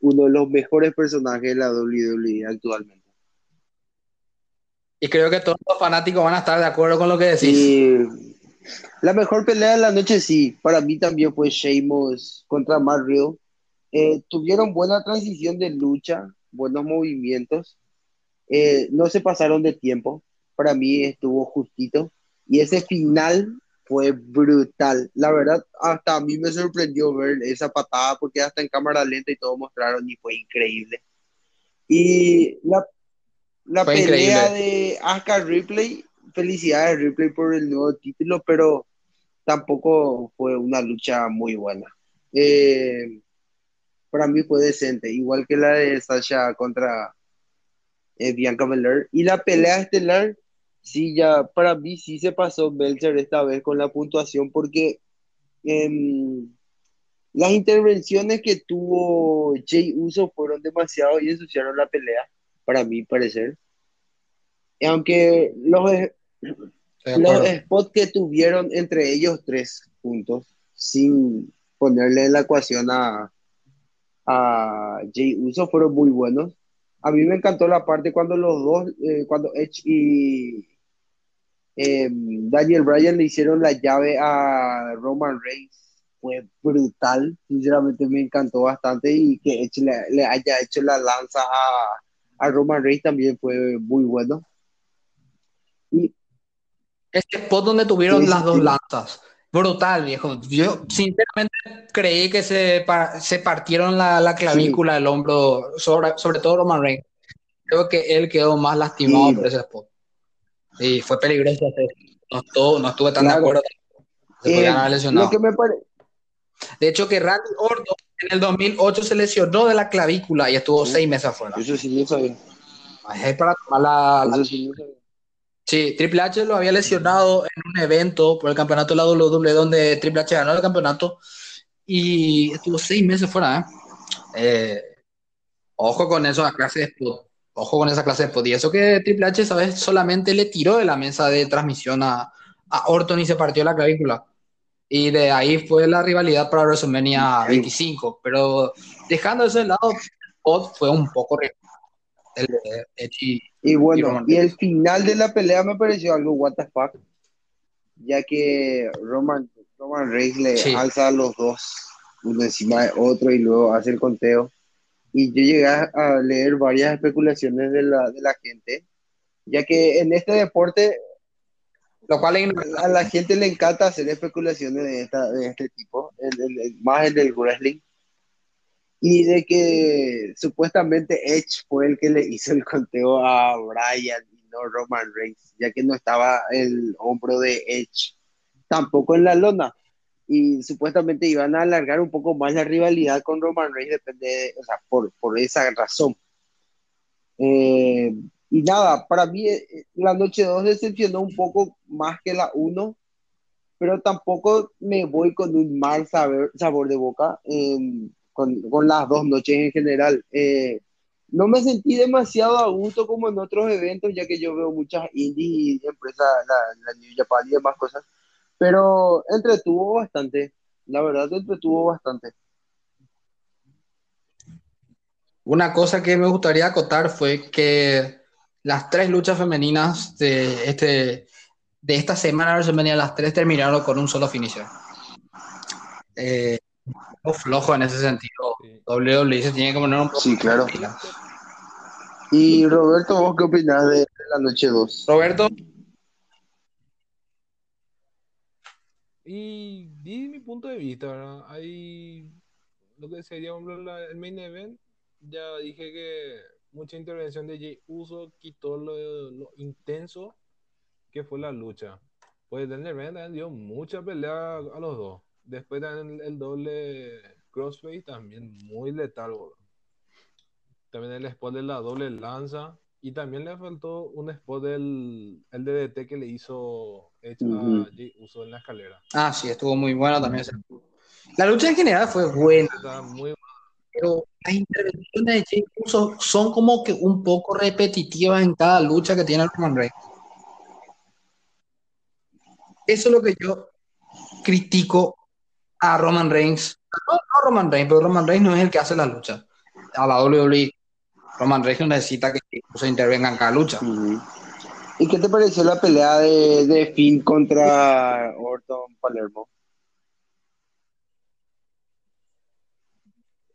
uno de los mejores personajes de la WWE actualmente. Y creo que todos los fanáticos van a estar de acuerdo con lo que decís. La mejor pelea de la noche, sí, para mí también fue Sheamus contra Riddle. Eh, tuvieron buena transición de lucha, buenos movimientos, Eh, no se pasaron de tiempo, para mí estuvo justito. Y ese final fue brutal. La verdad, hasta a mí me sorprendió ver esa patada porque hasta en cámara lenta y todo mostraron y fue increíble. Y la, la Fue pelea increíble. de Asuka Ripley, felicidades Ripley por el nuevo título, pero tampoco fue una lucha muy buena. Eh, para mí fue decente, igual que la de Sasha contra eh, Bianca Belair. Y la pelea estelar, sí, ya para mí sí se pasó Belcher esta vez con la puntuación, porque em, las intervenciones que tuvo Jay Uso fueron demasiado y ensuciaron la pelea, para mi parecer. Y aunque los, los spots que tuvieron entre ellos tres juntos, sin ponerle la ecuación a, a Jay Uso, fueron muy buenos. A mí me encantó la parte cuando los dos, eh, cuando Edge y eh, Daniel Bryan le hicieron la llave a Roman Reigns. Fue brutal, sinceramente me encantó bastante y que Edge le, le haya hecho la lanza a, a Roman Reigns también fue muy bueno. Y Este spot donde tuvieron Sí, sí, las dos sí. lanzas. Brutal, viejo. Yo sinceramente creí que se, pa- se partieron la, la clavícula del hombro, sobre, sobre todo Roman Reigns. Creo que él quedó más lastimado Sí. por ese spot. Y fue peligroso. eso. No, estuvo- no estuve tan Claro. de acuerdo. Se Eh, podían haber lesionado. lo que me pare- De hecho, que Randy Orton en el 2008 se lesionó de la clavícula y estuvo Sí. seis meses afuera. Eso sí no sabía. Es para tomar la, la- Eso sí no sabía. Sí, Triple H lo había lesionado en un evento por el campeonato de la WWE donde Triple H ganó el campeonato y estuvo seis meses fuera. ¿eh? Eh, ojo con esa clase de spot. Ojo con esa clase de spot. Y eso que Triple H, ¿sabes? Solamente le tiró de la mesa de transmisión a, a Orton y se partió la clavícula. Y de ahí fue la rivalidad para WrestleMania 25. Pero dejando eso de lado, el spot fue un poco el de Edge y- Y Y bueno, Roman y el final de la pelea me pareció algo what the fuck, ya que Roman, Roman Reigns le Sí. alza a los dos, uno encima de otro, y luego hace el conteo. Y yo llegué a leer varias especulaciones de la, de la gente, ya que en este deporte Lo cual a la gente le encanta hacer especulaciones de, esta, de este tipo, más en el wrestling. Y de que supuestamente Edge fue el que le hizo el conteo a Brian y no Roman Reigns, ya que no estaba el hombro de Edge tampoco en la lona. Y supuestamente iban a alargar un poco más la rivalidad con Roman Reigns, depende, o sea, por, por esa razón. Eh, y nada, para mí eh, la noche 2 decepcionó un poco más que la 1, pero tampoco me voy con un mal saber, sabor de boca em, con, con, las dos noches en general. Eh, no me sentí demasiado a gusto como en otros eventos, ya que yo veo muchas indies y empresas, la, la New Japan y demás cosas, pero entretuvo bastante, la verdad entretuvo bastante. Una cosa que me gustaría acotar fue que las tres luchas femeninas de, este, de esta semana de las tres terminaron con un solo finisher. Eh, flojo en ese sentido. WWE se tiene que poner un poco Sí, claro. Y Roberto, ¿vos qué opinas de la noche 2? Roberto. Y di mi punto de vista, ¿verdad? Hay lo que sería el main event. Ya dije que mucha intervención de Jay Uso quitó lo, intenso que fue la lucha. Pues Daniel Bryan dio mucha pelea a los dos. Después también el, doble crossface también muy letal. También el spot de la doble lanza. Y también le faltó un spot del el DDT que le hizo a Jay Uso en la escalera. Ah, sí, estuvo muy bueno también. La lucha en general fue buena. muy pero las intervenciones de Jay Uso son como que un poco repetitivas en cada lucha que tiene Roman Reigns. Eso es lo que yo critico a Roman Reigns. No, no Roman Reigns, pero Roman Reigns no es el que hace la lucha. A la WWE, Roman Reigns necesita que se intervenga en cada lucha. ¿Y qué te pareció la pelea de, de Finn contra Orton Palermo?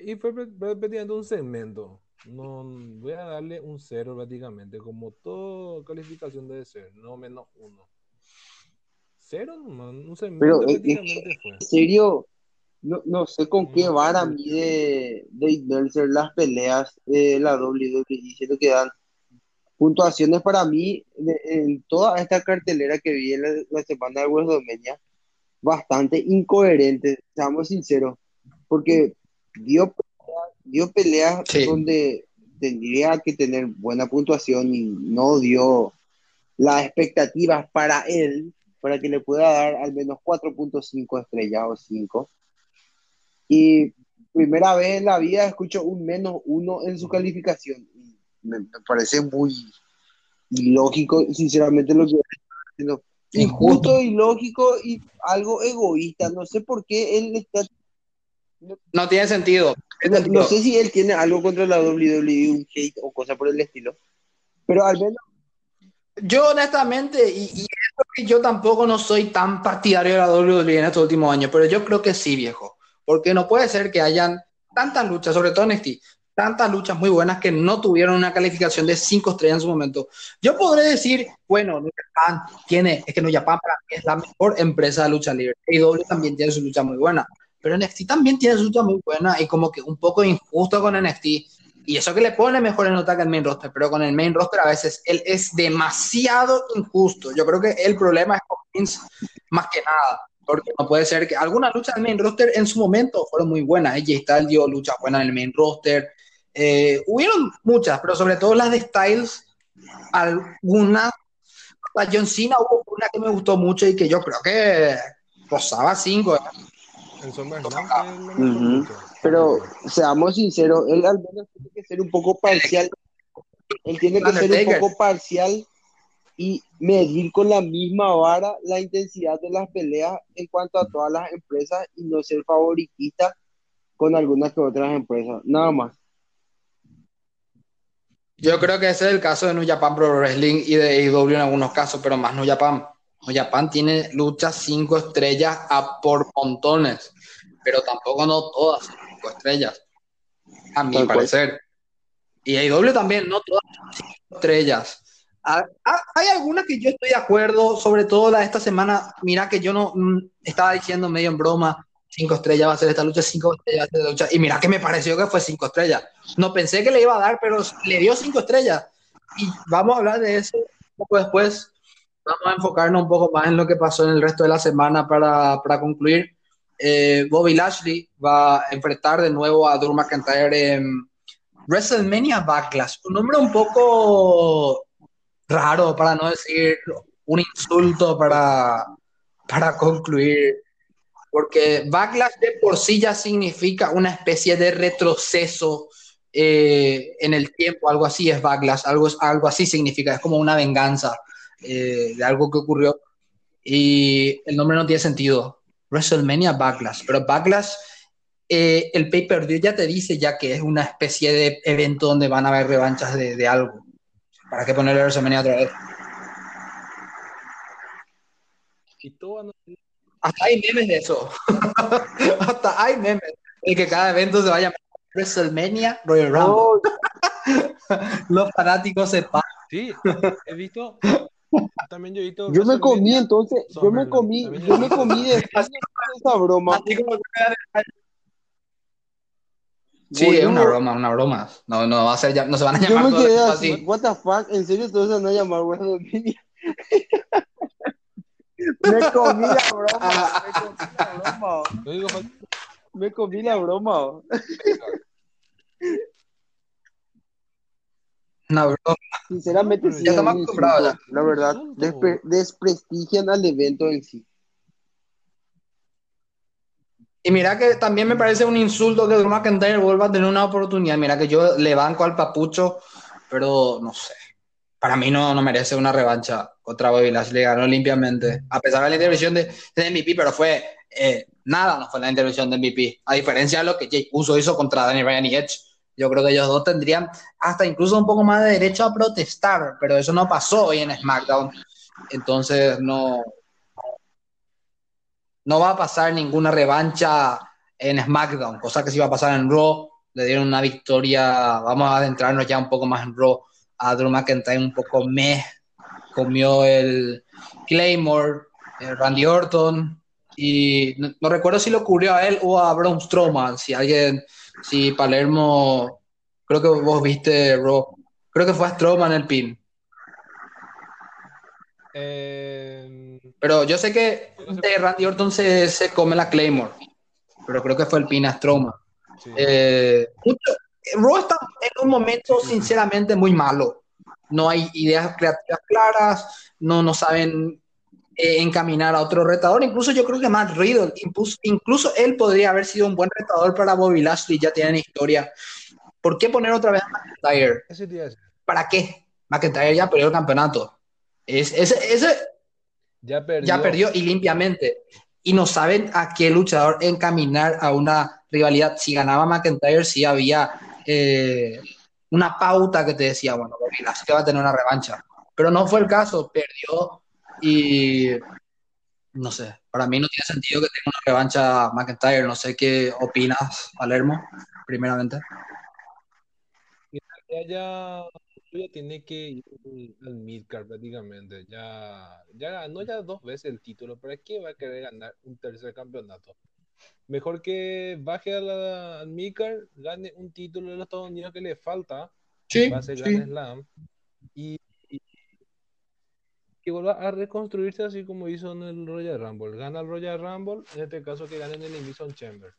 Y fue prácticamente un segmento. No, voy a darle un cero prácticamente, como toda calificación debe ser, no menos uno. Cero un segmento Pero, eh, ¿En serio? No, no sé con qué vara mide Dave Meltzer las peleas de la WWE, diciendo que dan puntuaciones para mí en toda esta cartelera que vi en la, semana de WrestleMania, bastante incoherente, seamos sinceros, porque dio, dio peleas donde tendría que tener buena puntuación y no dio las expectativas para él, para que le pueda dar al menos 4.5 estrellas o 5. Y primera vez en la vida escucho un menos uno en su calificación. Me, parece muy ilógico, sinceramente, lo que haciendo. Injusto, ilógico y algo egoísta. No sé por qué él está no tiene sentido. No, sé si él tiene algo contra la WWE, un hate o cosa por el estilo, pero al menos. Yo, honestamente, y, y que yo tampoco no soy tan partidario de la WWE en estos últimos años, pero yo creo que sí, viejo. Porque no puede ser que hayan tantas luchas, sobre todo en NXT, tantas luchas muy buenas que no tuvieron una calificación de 5 estrellas en su momento. Yo podré decir, bueno, New Japan tiene, es que New Japan para mí es la mejor empresa de lucha libre. AEW también tiene su lucha muy buena. Pero NXT también tiene su muy buena y como que un poco injusto con NXT. Y eso que le pone mejor nota que el main roster, pero con el main roster a veces él es demasiado injusto. Yo creo que el problema es con Vince más que nada, porque no puede ser que algunas luchas del main roster en su momento fueron muy buenas. Ella está dio luchas buenas en el main roster. Eh, hubieron muchas, pero sobre todo las de Styles, algunas. La John Cena hubo una que me gustó mucho y que yo creo que rozaba cinco. Pero seamos sinceros, él al menos tiene que ser un poco parcial. Él tiene que ser un poco parcial y medir con la misma vara la intensidad de las peleas en cuanto a todas las empresas y no ser favoritista con algunas que otras empresas. Nada más. Yo creo que ese es el caso de New Japan Pro Wrestling y de AEW en algunos casos, pero más New Japan. Japan tiene luchas cinco estrellas a por montones, pero tampoco no todas cinco estrellas, a mi parecer. Y AEW también, no todas cinco estrellas. Hay algunas que yo estoy de acuerdo, sobre todo la de esta semana. Mira que yo no mm, estaba diciendo medio en broma, cinco estrellas va a ser esta lucha, cinco estrellas va a ser esta lucha. Y mira que me pareció que fue cinco estrellas. No pensé que le iba a dar, pero le dio cinco estrellas. Y vamos a hablar de eso un poco después. Vamos a enfocarnos un poco más en lo que pasó en el resto de la semana para, para concluir. Eh, Bobby Lashley va a enfrentar de nuevo a Drew McIntyre en WrestleMania Backlash. Un nombre un poco raro, para no decir un insulto para, para concluir, porque backlash de por sí ya significa una especie de retroceso eh, en el tiempo, algo así es backlash, algo, algo así significa, es como una venganza eh, de algo que ocurrió y el nombre no tiene sentido. WrestleMania Backlash, pero Backlash, eh, el pay-per-view ya te dice ya que es una especie de evento donde van a haber revanchas de, de algo. ¿Para qué ponerle WrestleMania otra vez? Hasta hay memes de eso. Hasta hay memes de que cada evento se vaya a WrestleMania Royal Rumble. Los fanáticos se. Sí, he visto. También yo he visto. Yo me comí entonces, yo me comí, yo me comí de esa broma. Así como Sí, es una broma, una broma. No, no va a ser ya, no se van a llamar Yo me quedé así, así. What the fuck, ¿en serio todos se van a llamar WrestleMania? me comí la broma, me comí la broma. Me comí la broma. Una broma. Sinceramente, sí, ya estamos acostumbrados. La verdad, despre desprestigian al evento en sí. Y mira que también me parece un insulto que Drew McIntyre vuelva a tener una oportunidad. Mira que yo le banco al papucho, pero no sé. Para mí no, no merece una revancha contra Bobby Lashley. Ganó limpiamente. A pesar de la intervención de, de MVP, pero fue eh, nada, no fue la intervención de MVP. A diferencia de lo que Jake Uso hizo contra Daniel Bryan y Edge. Yo creo que ellos dos tendrían hasta incluso un poco más de derecho a protestar, pero eso no pasó hoy en SmackDown. Entonces no, no va a pasar ninguna revancha en SmackDown, cosa que sí va a pasar en Raw. Le dieron una victoria, vamos a adentrarnos ya un poco más en Raw. A Drew McIntyre un poco meh, comió el Claymore, el Randy Orton, y no, recuerdo si lo cubrió a él o a Braun Strowman, si alguien, si Palermo, creo que vos viste Raw, creo que fue a Strowman el pin. Eh, pero yo sé que de Randy Orton se, se, come la Claymore, pero creo que fue el Pina Strowman. Eh, Raw está en un momento sinceramente muy malo. No hay ideas creativas claras, no, no saben eh, encaminar a otro retador. Incluso yo creo que Matt Riddle, incluso, incluso, él podría haber sido un buen retador para Bobby Lashley, ya tienen historia. ¿Por qué poner otra vez a McIntyre? ¿Para qué? McIntyre ya perdió el campeonato. Es, ese, ese, ya perdió. Ya perdió y limpiamente. Y no saben a qué luchador encaminar a una rivalidad. Si ganaba McIntyre, sí había eh, una pauta que te decía, bueno, así que va a tener una revancha. Pero no fue el caso, perdió y no sé, para mí no tiene sentido que tenga una revancha McIntyre. No sé qué opinas, Palermo, primeramente. Ya, ya tiene que ir al midcard prácticamente. Ya, ya ganó ya dos veces el título. ¿Para qué va a querer ganar un tercer campeonato? Mejor que baje a la, al midcard, gane un título de los Estados Unidos que le falta. Sí, va a ser sí. Grand Slam. Y, y, que vuelva a reconstruirse así como hizo en el Royal Rumble. Gana el Royal Rumble, en este caso que gane en el Invitation Chamber.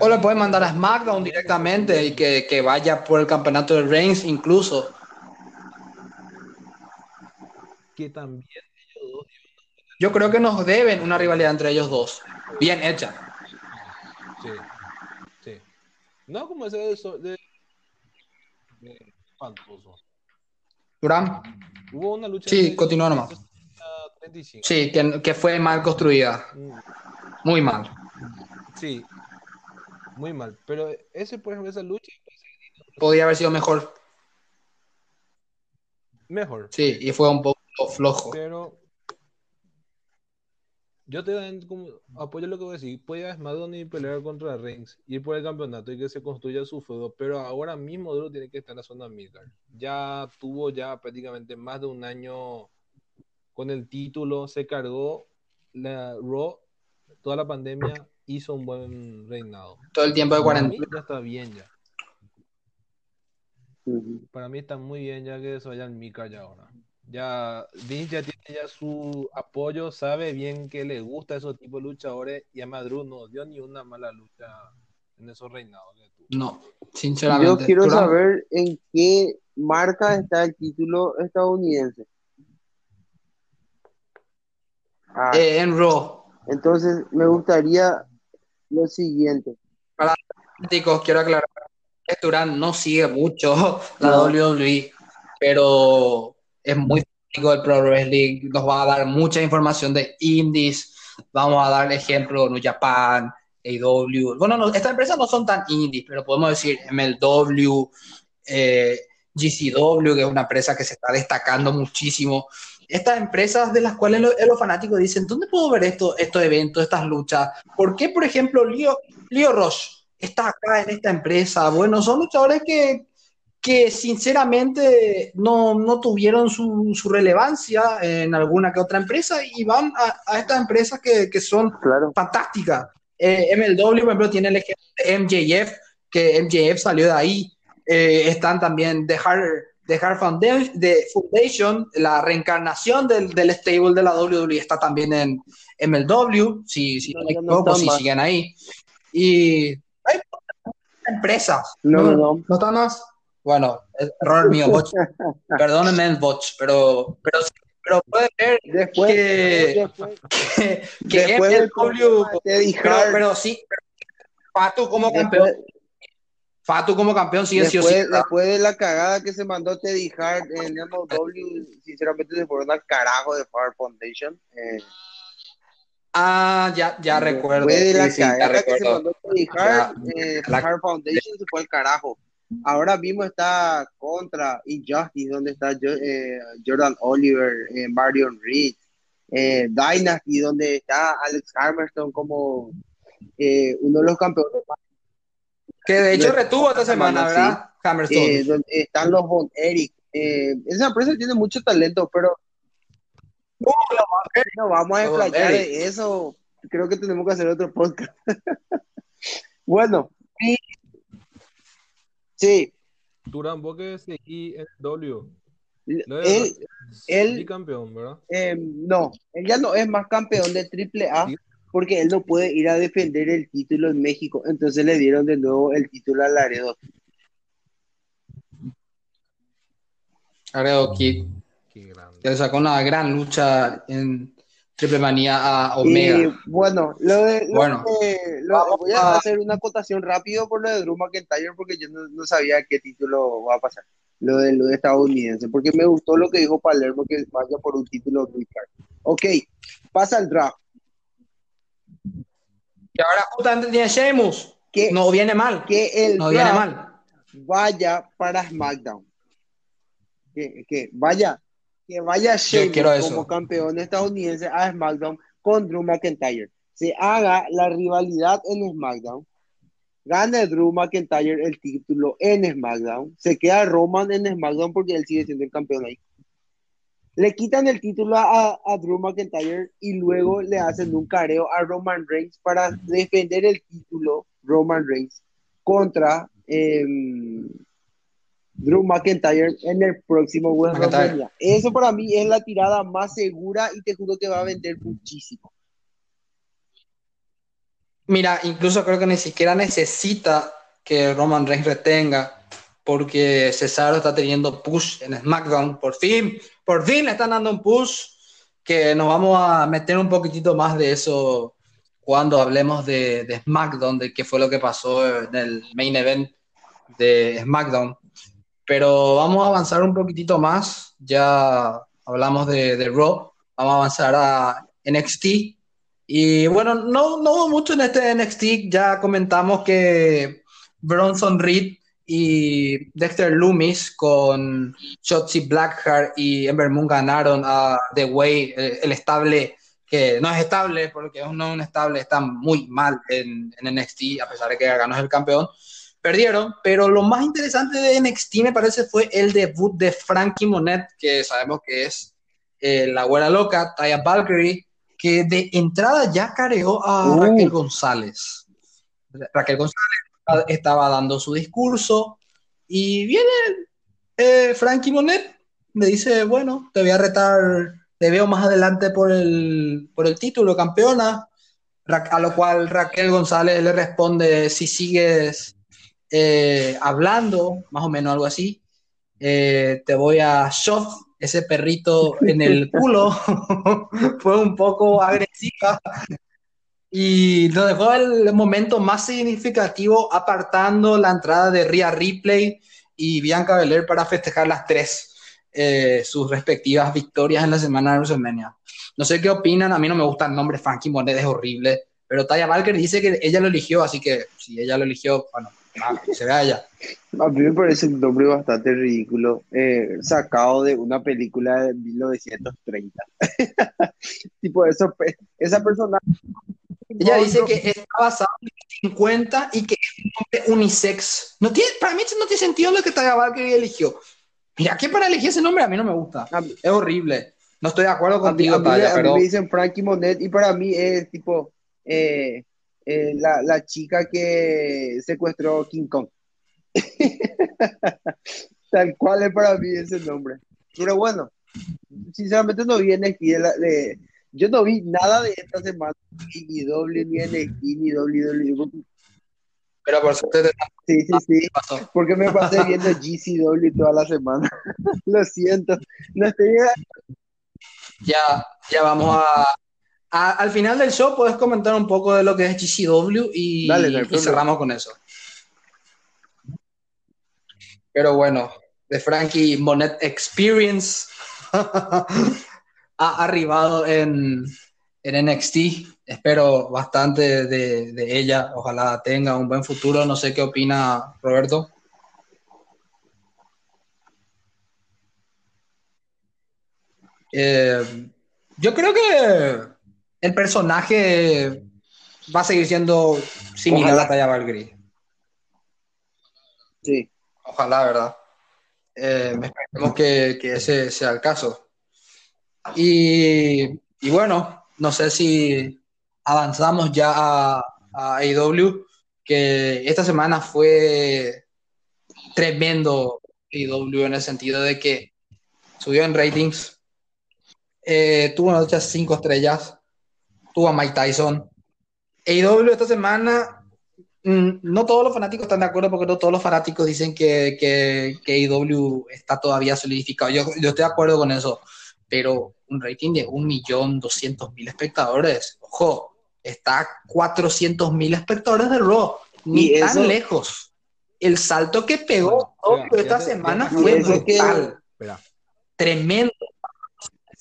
O le pueden mandar a SmackDown directamente y que, que, vaya por el campeonato de Reigns incluso. Que también ellos dos. Yo creo que nos deben una rivalidad entre ellos dos. Bien hecha. Sí. Sí. No como ese de, de, de. Durán. Hubo una lucha. Sí, continúa nomás. 35. Sí, que, que fue mal construida. Muy mal. Sí, muy mal. Pero ese, por ejemplo, esa lucha. Podría haber sido mejor. Mejor. Sí, y fue un poco flojo. Pero Yo te dan como apoyo lo que voy a decir. Puede ir a SmackDown y pelear contra Reigns, ir por el campeonato y que se construya su feudo. Pero ahora mismo Drew tiene que estar en la zona Midgard. Ya tuvo ya prácticamente más de un año con el título, se cargó la Raw, toda la pandemia, hizo un buen reinado. Todo el tiempo de cuarentena. ya está bien ya. Para mí está muy bien ya que se vaya al Mika ya ahora. Ya Vince ya tiene ya su apoyo, sabe bien que le gusta esos tipos de luchadores y a Madru no dio ni una mala lucha en esos reinados. No, Yo sinceramente. quiero Durán, saber en qué marca está el título estadounidense. Ah, eh, en Raw. entonces me gustaría lo siguiente. Chicos, quiero aclarar que Durán no sigue mucho la No. WWE, pero es muy del Pro Wrestling. Nos va a dar mucha información de indies. Vamos a dar ejemplo New Japan, AW. Bueno, no, estas empresas no son tan indies, pero podemos decir MLW, eh, GCW, que es una empresa que se está destacando muchísimo. Estas empresas de las cuales lo- los fanáticos dicen, ¿dónde puedo ver esto, estos eventos, estas luchas? ¿Por qué, por ejemplo, Leo, Leo Rush está acá en esta empresa? Bueno, son luchadores que, que sinceramente no, no tuvieron su, su relevancia en alguna que otra empresa y van a, a estas empresas que, que son Claro. fantástica. Eh, MLW, por ejemplo, tiene el ejemplo de MJF, que MJF salió de ahí. Eh, están también The Hard, The Hard Foundation, de Foundation, la reencarnación del, del stable de la WWE está también en MLW, si, si no, No, no equivoco, si siguen ahí. Y hay empresas. No, no, no. ¿No están más? Bueno, error mío, Botch. Perdónenme, Botch, pero, pero, pero puede ver Después, que, después, que, que después de pero, sí, pero Fatu como campeón, Fatu como campeón sigue sí después, de la cagada que se mandó Teddy Hart en MLW, sinceramente se fueron al carajo de Fire Foundation. Eh, Ah, ya, ya recuerdo. Después de la cagada que se mandó Teddy Hart, Ya, eh, la- Hart Foundation se fue al carajo. Ahora mismo está contra Injustice, donde está eh, Jordan Oliver, eh, Marion Reed, eh, Dynasty, donde está Alex Hammerstone como eh, uno de los campeones más Que de hecho retuvo esta semana, sí. ¿verdad? Hammerstone. eh, donde están los Von Eric. Eh, esa empresa tiene mucho talento, pero no vamos a explayar eso. Creo que tenemos que hacer otro podcast. bueno, sí, Durán, vos que seguí en W. De- él, él- bicampeón, ¿verdad? eh, no, él ya no es más campeón de Triple A porque él no puede ir a defender el título en México. Entonces le dieron de nuevo el título a Laredo. Creo que Qué grande. que le sacó una gran lucha en Triple Manía a Omega. Y bueno, lo de, lo Bueno, de- lo- vamos voy a a- hacer una acotación rápido por lo de Drew McIntyre porque yo no, no sabía qué título va a pasar. Lo de lo de estadounidense, porque me gustó lo que dijo Palermo que vaya por un título muy caro. Ok, pasa el draft. Y ahora justamente tiene Sheamus. Que, No viene mal. que el No viene mal. vaya para SmackDown. Que, que vaya, que vaya Sheamus como campeón estadounidense a SmackDown con Drew McIntyre. Se haga la rivalidad en SmackDown. Gane Drew McIntyre el título en SmackDown. Se queda Roman en SmackDown porque él sigue siendo el campeón ahí. Le quitan el título a, a Drew McIntyre y luego le hacen un careo a Roman Reigns para defender el título Roman Reigns contra em, Drew McIntyre en el próximo WrestleMania. Eso para mí es la tirada más segura y te juro que va a vender muchísimo. Mira, incluso creo que ni siquiera necesita que Roman Reigns retenga, porque Cesaro está teniendo push en SmackDown. Por fin, por fin le están dando un push que nos vamos a meter un poquitito más de eso cuando hablemos de, de SmackDown, de qué fue lo que pasó en el main event de SmackDown. Pero vamos a avanzar un poquitito más. Ya hablamos de, de Raw, vamos a avanzar a NXT. Y bueno, no, no mucho en este NXT. Ya comentamos que Bronson Reed y Dexter Loomis con Shotzi Blackheart y Ember Moon ganaron a The Way, el, el estable que no es estable, porque es no un estable, está muy mal en, en NXT, a pesar de que ganó el campeón. Perdieron, pero lo más interesante de NXT me parece fue el debut de Frankie Monet, que sabemos que es eh, la güera loca, Taya Valkyrie, que de entrada ya careó a Uh. Raquel González. Raquel González estaba dando su discurso y viene eh, Frankie Monet, me dice, bueno, te voy a retar, te veo más adelante por el, por el título, campeona. A lo cual Raquel González le responde, si sigues eh, hablando, más o menos algo así, eh, te voy a shove ese perrito en el culo. Fue un poco agresiva y nos dejó el momento más significativo apartando la entrada de Rhea Ripley y Bianca Belair para festejar las tres eh, sus respectivas victorias en la semana de WrestleMania. No sé qué opinan, a mí no me gusta el nombre Funky Monet, es horrible, pero Taya Valkyrie dice que ella lo eligió, así que si ella lo eligió, bueno, que se vea ella. A mí me parece un nombre bastante ridículo, eh, sacado de una película de 1930. tipo, eso, esa persona. Ella dice que está basado en 50 y que es un nombre unisex. No tiene, para mí eso no tiene sentido lo que Taya Valkyrie eligió. Mira, ¿qué para elegir ese nombre? A mí no me gusta. Mí, Es horrible. No estoy de acuerdo a mí- contigo, a mí- Taya, a mí pero me dicen Frankie Monet y para mí es tipo eh, eh, la, la chica que secuestró King Kong. Tal cual es para mí ese nombre. Pero bueno, sinceramente no vi NXT de la- de- yo no vi nada de esta semana, ni W, ni NXT, ni WWE. pero por suerte te Sí, sí, sí, pasó. porque me pasé viendo GCW toda la semana. Lo siento, no estoy Ya, ya vamos a, a- Al final del show puedes comentar un poco de lo que es GCW y, Dale, cerramos con eso. Pero bueno, de Frankie Monet Experience ha arribado en, en NXT. Espero bastante de, de ella. Ojalá tenga un buen futuro. No sé qué opina Roberto. Eh, yo creo que el personaje va a seguir siendo similar Ojalá. a Taya Valkyrie. Sí. Ojalá, ¿verdad? Eh, esperemos que, que ese sea el caso. Y, y bueno, no sé si avanzamos ya a, a AEW, que esta semana fue tremendo AEW en el sentido de que subió en ratings, eh, tuvo noticias cinco estrellas, tuvo a Mike Tyson. AEW esta semana Mm, No todos los fanáticos están de acuerdo porque no todos los fanáticos dicen que, que, que AEW está todavía solidificado. Yo, yo estoy de acuerdo con eso, pero un rating de 1.200.000 espectadores, ojo, está a 400.000 espectadores de Raw, ni tan eso- lejos. El salto que pegó Bueno, AEW espera, esta te- semana fue brutal, tremendo.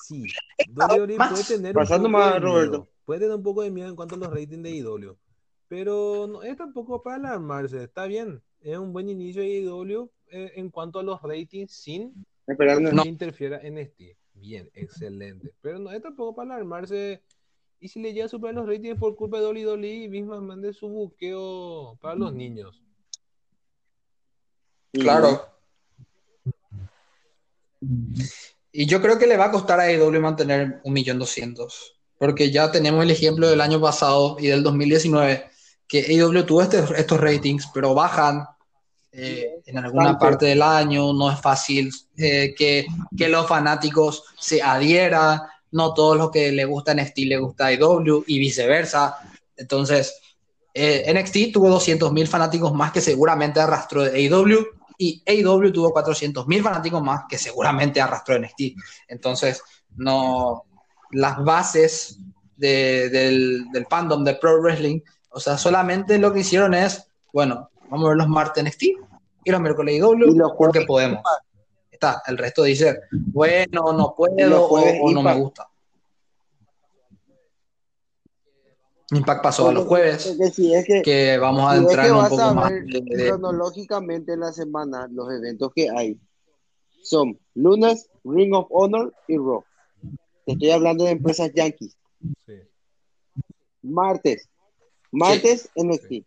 sí, WWE más. puede tener un Pasando más, Roberto. Puede tener un poco de miedo en cuanto a los ratings de IW, pero no es tampoco para alarmarse, está bien, es un buen inicio de IW eh, en cuanto a los ratings sin Esperando. No. que interfiera en este. Bien, excelente, pero no es tampoco para alarmarse. Y si le llega a superar los ratings por culpa de Dolly Dolly, misma mande su buqueo para los niños. Claro. Y yo creo que le va a costar a AEW mantener un millón doscientos, porque ya tenemos el ejemplo del año pasado y del 2019, que AEW tuvo este- estos ratings, pero bajan eh, en alguna parte del año, no es fácil eh, que, que los fanáticos se adhieran, no todos los que le gustan NXT le gusta AEW y viceversa. Entonces, eh, NXT tuvo 200.000 fanáticos más que seguramente arrastró de AEW y AEW tuvo 400.000 fanáticos más que seguramente arrastró NXT. Entonces, no, las bases de- del, del fandom de Pro Wrestling, o sea, solamente lo que hicieron es, bueno, vamos a ver los martes NXT y los miércoles AEW Y los porque podemos. Está, el resto dice, bueno, no puedo o, no me gusta. Impact pasó a los jueves, es que, que vamos a es entrar que un poco a más ver de- de, cronológicamente en la semana, los eventos que hay son lunes, Ring of Honor y Raw. Te estoy hablando de empresas yankees. Sí. Martes. Martes, NXT.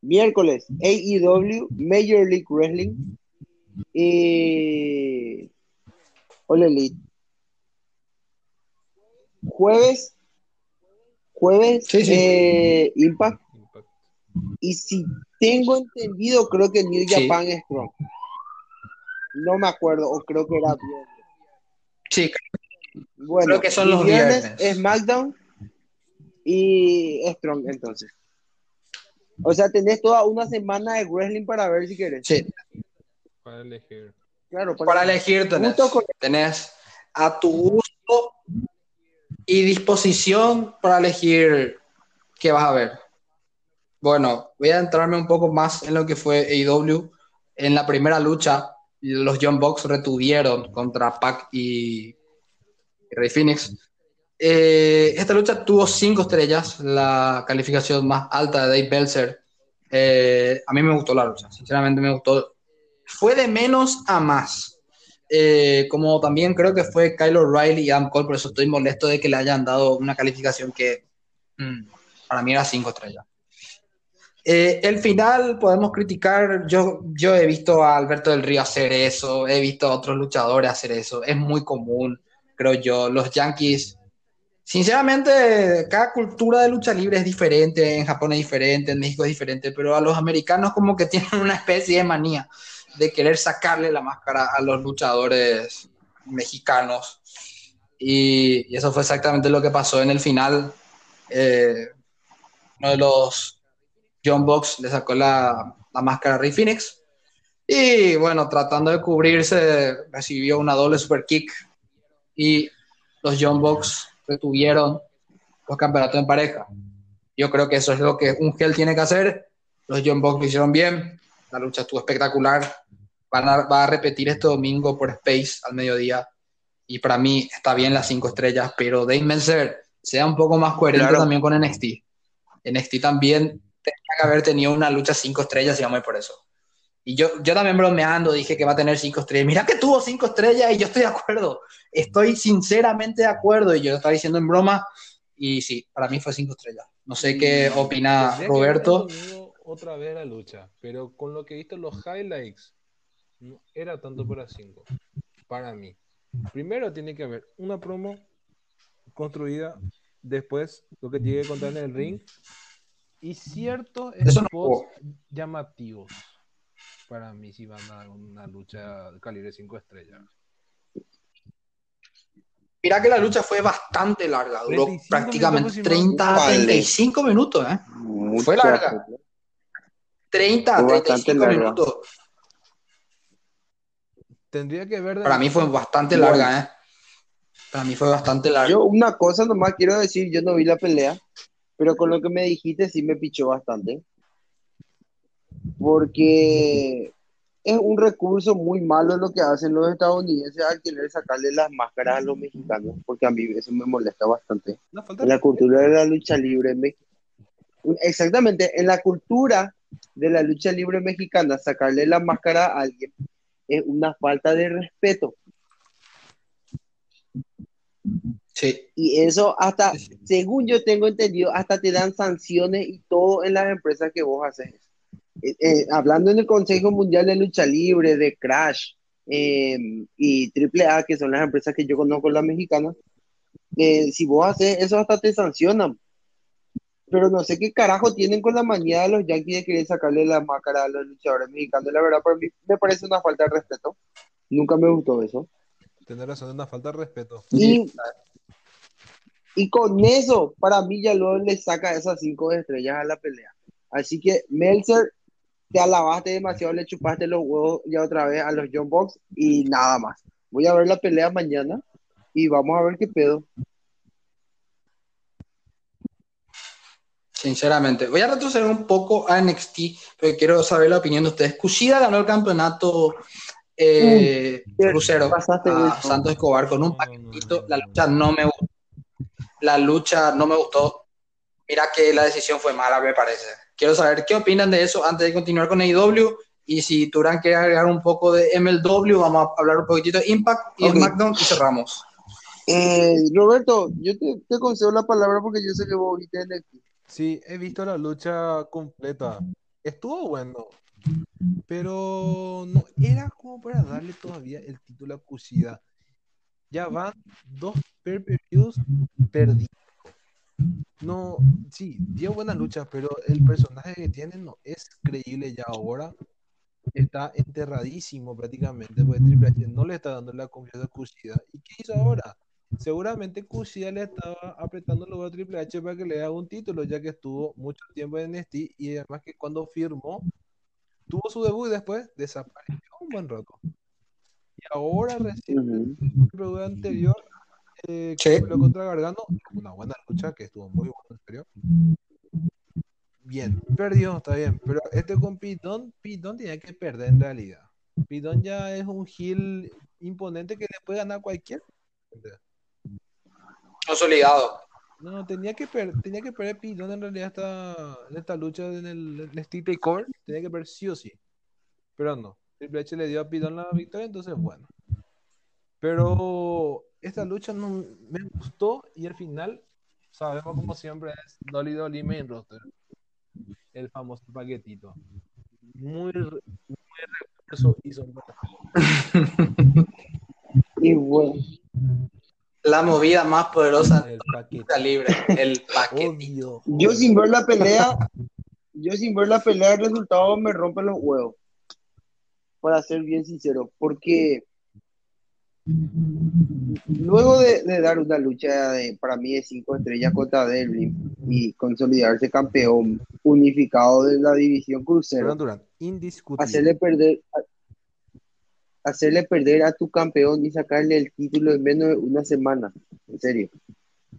Miércoles, AEW, Major League Wrestling. Y. All Elite. Jueves. Jueves, Sí, sí. eh, Impact. Impact. Y si tengo entendido, creo que New Sí. Japan es Strong. No me acuerdo, o creo que era viernes. Sí, Bueno, Creo que son los viernes. es SmackDown y Strong, entonces. O sea, tenés toda una semana de wrestling para ver si querés. sí. Para elegir. Claro, Para elegir tenés, con- tenés a tu gusto y disposición para elegir qué vas a ver. Bueno, voy a entrarme un poco más en lo que fue AEW. En la primera lucha, los John Box retuvieron contra Pac y Rey Phoenix. Eh, esta lucha tuvo cinco estrellas, la calificación más alta de Dave Belzer. Eh, a mí me gustó la lucha, sinceramente me gustó. Fue de menos a más. Eh, como también creo que fue Kyle O'Reilly y Adam Cole, por eso estoy molesto de que le hayan dado una calificación que mm, para mí era cinco estrellas. Eh, el final podemos criticar, yo, yo he visto a Alberto del Río hacer eso, he visto a otros luchadores hacer eso, es muy común, creo yo. Los Yankees, sinceramente, cada cultura de lucha libre es diferente, en Japón es diferente, en México es diferente, pero a los americanos como que tienen una especie de manía de querer sacarle la máscara a los luchadores mexicanos. Y, y eso fue exactamente lo que pasó en el final. Eh, uno de los John Box le sacó la, la máscara a Rey Phoenix. Y bueno, tratando de cubrirse, recibió una doble super kick. Y los John Box retuvieron los campeonatos en pareja. Yo creo que eso es lo que un gel tiene que hacer. Los John Box lo hicieron bien. La lucha estuvo espectacular. Van a, va a repetir este domingo por Space al mediodía. Y para mí está bien las cinco estrellas, pero Dave Meltzer sea un poco más coherente Claro. también con NXT. NXT también tenía que haber tenido una lucha cinco estrellas y vamos a ir por eso. Y yo, yo también bromeando dije que va a tener cinco estrellas. Mira que tuvo cinco estrellas y yo estoy de acuerdo. Estoy sinceramente de acuerdo y yo lo estaba diciendo en broma. Y sí, para mí fue cinco estrellas. No sé qué opina Roberto. otra vez la lucha, pero con lo que he visto los highlights, no era tanto para 5. Para mí. Primero tiene que haber una promo construida, después lo que tiene que contar en el ring y ciertos no spots hubo. llamativos. Para mí, si van a dar una lucha de calibre 5 estrellas. Mira que la lucha fue bastante larga. Duró 35 prácticamente minutos 30 a Vale. 35 minutos. ¿eh? Mucha Fue larga. cosa. 30 a Fue bastante 35 larga. minutos. Tendría que ver. Para mí fue bastante Bueno. larga. ¿eh? Para mí fue bastante larga. Yo una cosa nomás quiero decir, yo no vi la pelea, pero con lo que me dijiste sí me pichó bastante. Porque es un recurso muy malo lo que hacen los estadounidenses al querer sacarle las máscaras a los mexicanos, porque a mí eso me molesta bastante. En la cultura de la lucha libre en México. Exactamente, en la cultura de la lucha libre mexicana, sacarle la máscara a alguien es una falta de respeto. Sí. Y eso hasta, según yo tengo entendido, hasta te dan sanciones y todo en las empresas que vos haces. Eh, eh, hablando en el Consejo Mundial de Lucha Libre, de Crash eh, y AAA, que son las empresas que yo conozco, las mexicanas, eh, si vos haces eso hasta te sancionan. Pero no sé qué carajo tienen con la manía de los Yankees de querer sacarle la máscara a los luchadores mexicanos. La verdad, para mí me parece una falta de respeto. Nunca me gustó eso. Tener razón, una falta de respeto. Y, y con eso, para mí ya luego le saca esas cinco estrellas a la pelea. Así que Meltzer, te alabaste demasiado, le chupaste los huevos ya otra vez a los John Box y nada más. Voy a ver la pelea mañana y vamos a ver qué pedo. Sinceramente. Voy a retroceder un poco a NXT, porque quiero saber la opinión de ustedes. Kushida ganó el campeonato eh, Mm, crucero a. Santos Escobar con un paquetito. La lucha no me gustó. La lucha no me gustó. Mira que la decisión fue mala, me parece. Quiero saber qué opinan de eso antes de continuar con AEW. Y si Turán quiere agregar un poco de MLW, vamos a hablar un poquitito de Impact y Ok. SmackDown y cerramos. Eh, Roberto, yo te, te concedo la palabra porque yo sé que vos ahorita en el... Sí, he visto la lucha completa. Estuvo bueno, pero no era como para darle todavía el título a Kushida. Ya van dos pay-per-views perdidos. No, sí, dio buenas luchas, pero el personaje que tiene no es creíble ya ahora. Está enterradísimo prácticamente, porque Triple H no le está dando la confianza a Kushida. ¿Y qué hizo ahora? Seguramente Kushida le estaba apretando el a Triple H para que le haga un título, ya que estuvo mucho tiempo en NXT y además que cuando firmó, tuvo su debut y después desapareció un buen rato. Y ahora recién, el anterior, eh, Sí. contra Gargano, una buena lucha que estuvo muy buena, en serio. Bien, perdió, está bien, pero este con Pitón, Pitón tenía que perder en realidad. Pitón ya es un heel imponente que le puede ganar a cualquier. Consolidado. No, tenía que, per- tenía que perder Pitón en realidad esta, en esta lucha en el, en el Steel Core, tenía que perder sí o sí. Pero no, Triple H le dio a Pitón la victoria, entonces bueno. Pero esta lucha no me gustó y al final, sabemos como siempre es Dolly Dolly Main Roster. El famoso paquetito. Muy, muy y son Y bueno, La movida más poderosa de el la paquete. libre, el paquetito. Yo sin ver la pelea, yo sin ver la pelea, el resultado me rompe los huevos. Para ser bien sincero, porque luego de, de dar una lucha de, para mí de cinco estrellas contra Devlin y consolidarse campeón unificado de la división crucero, indiscutible. hacerle perder a- hacerle perder a tu campeón y sacarle el título en menos de una semana, en serio,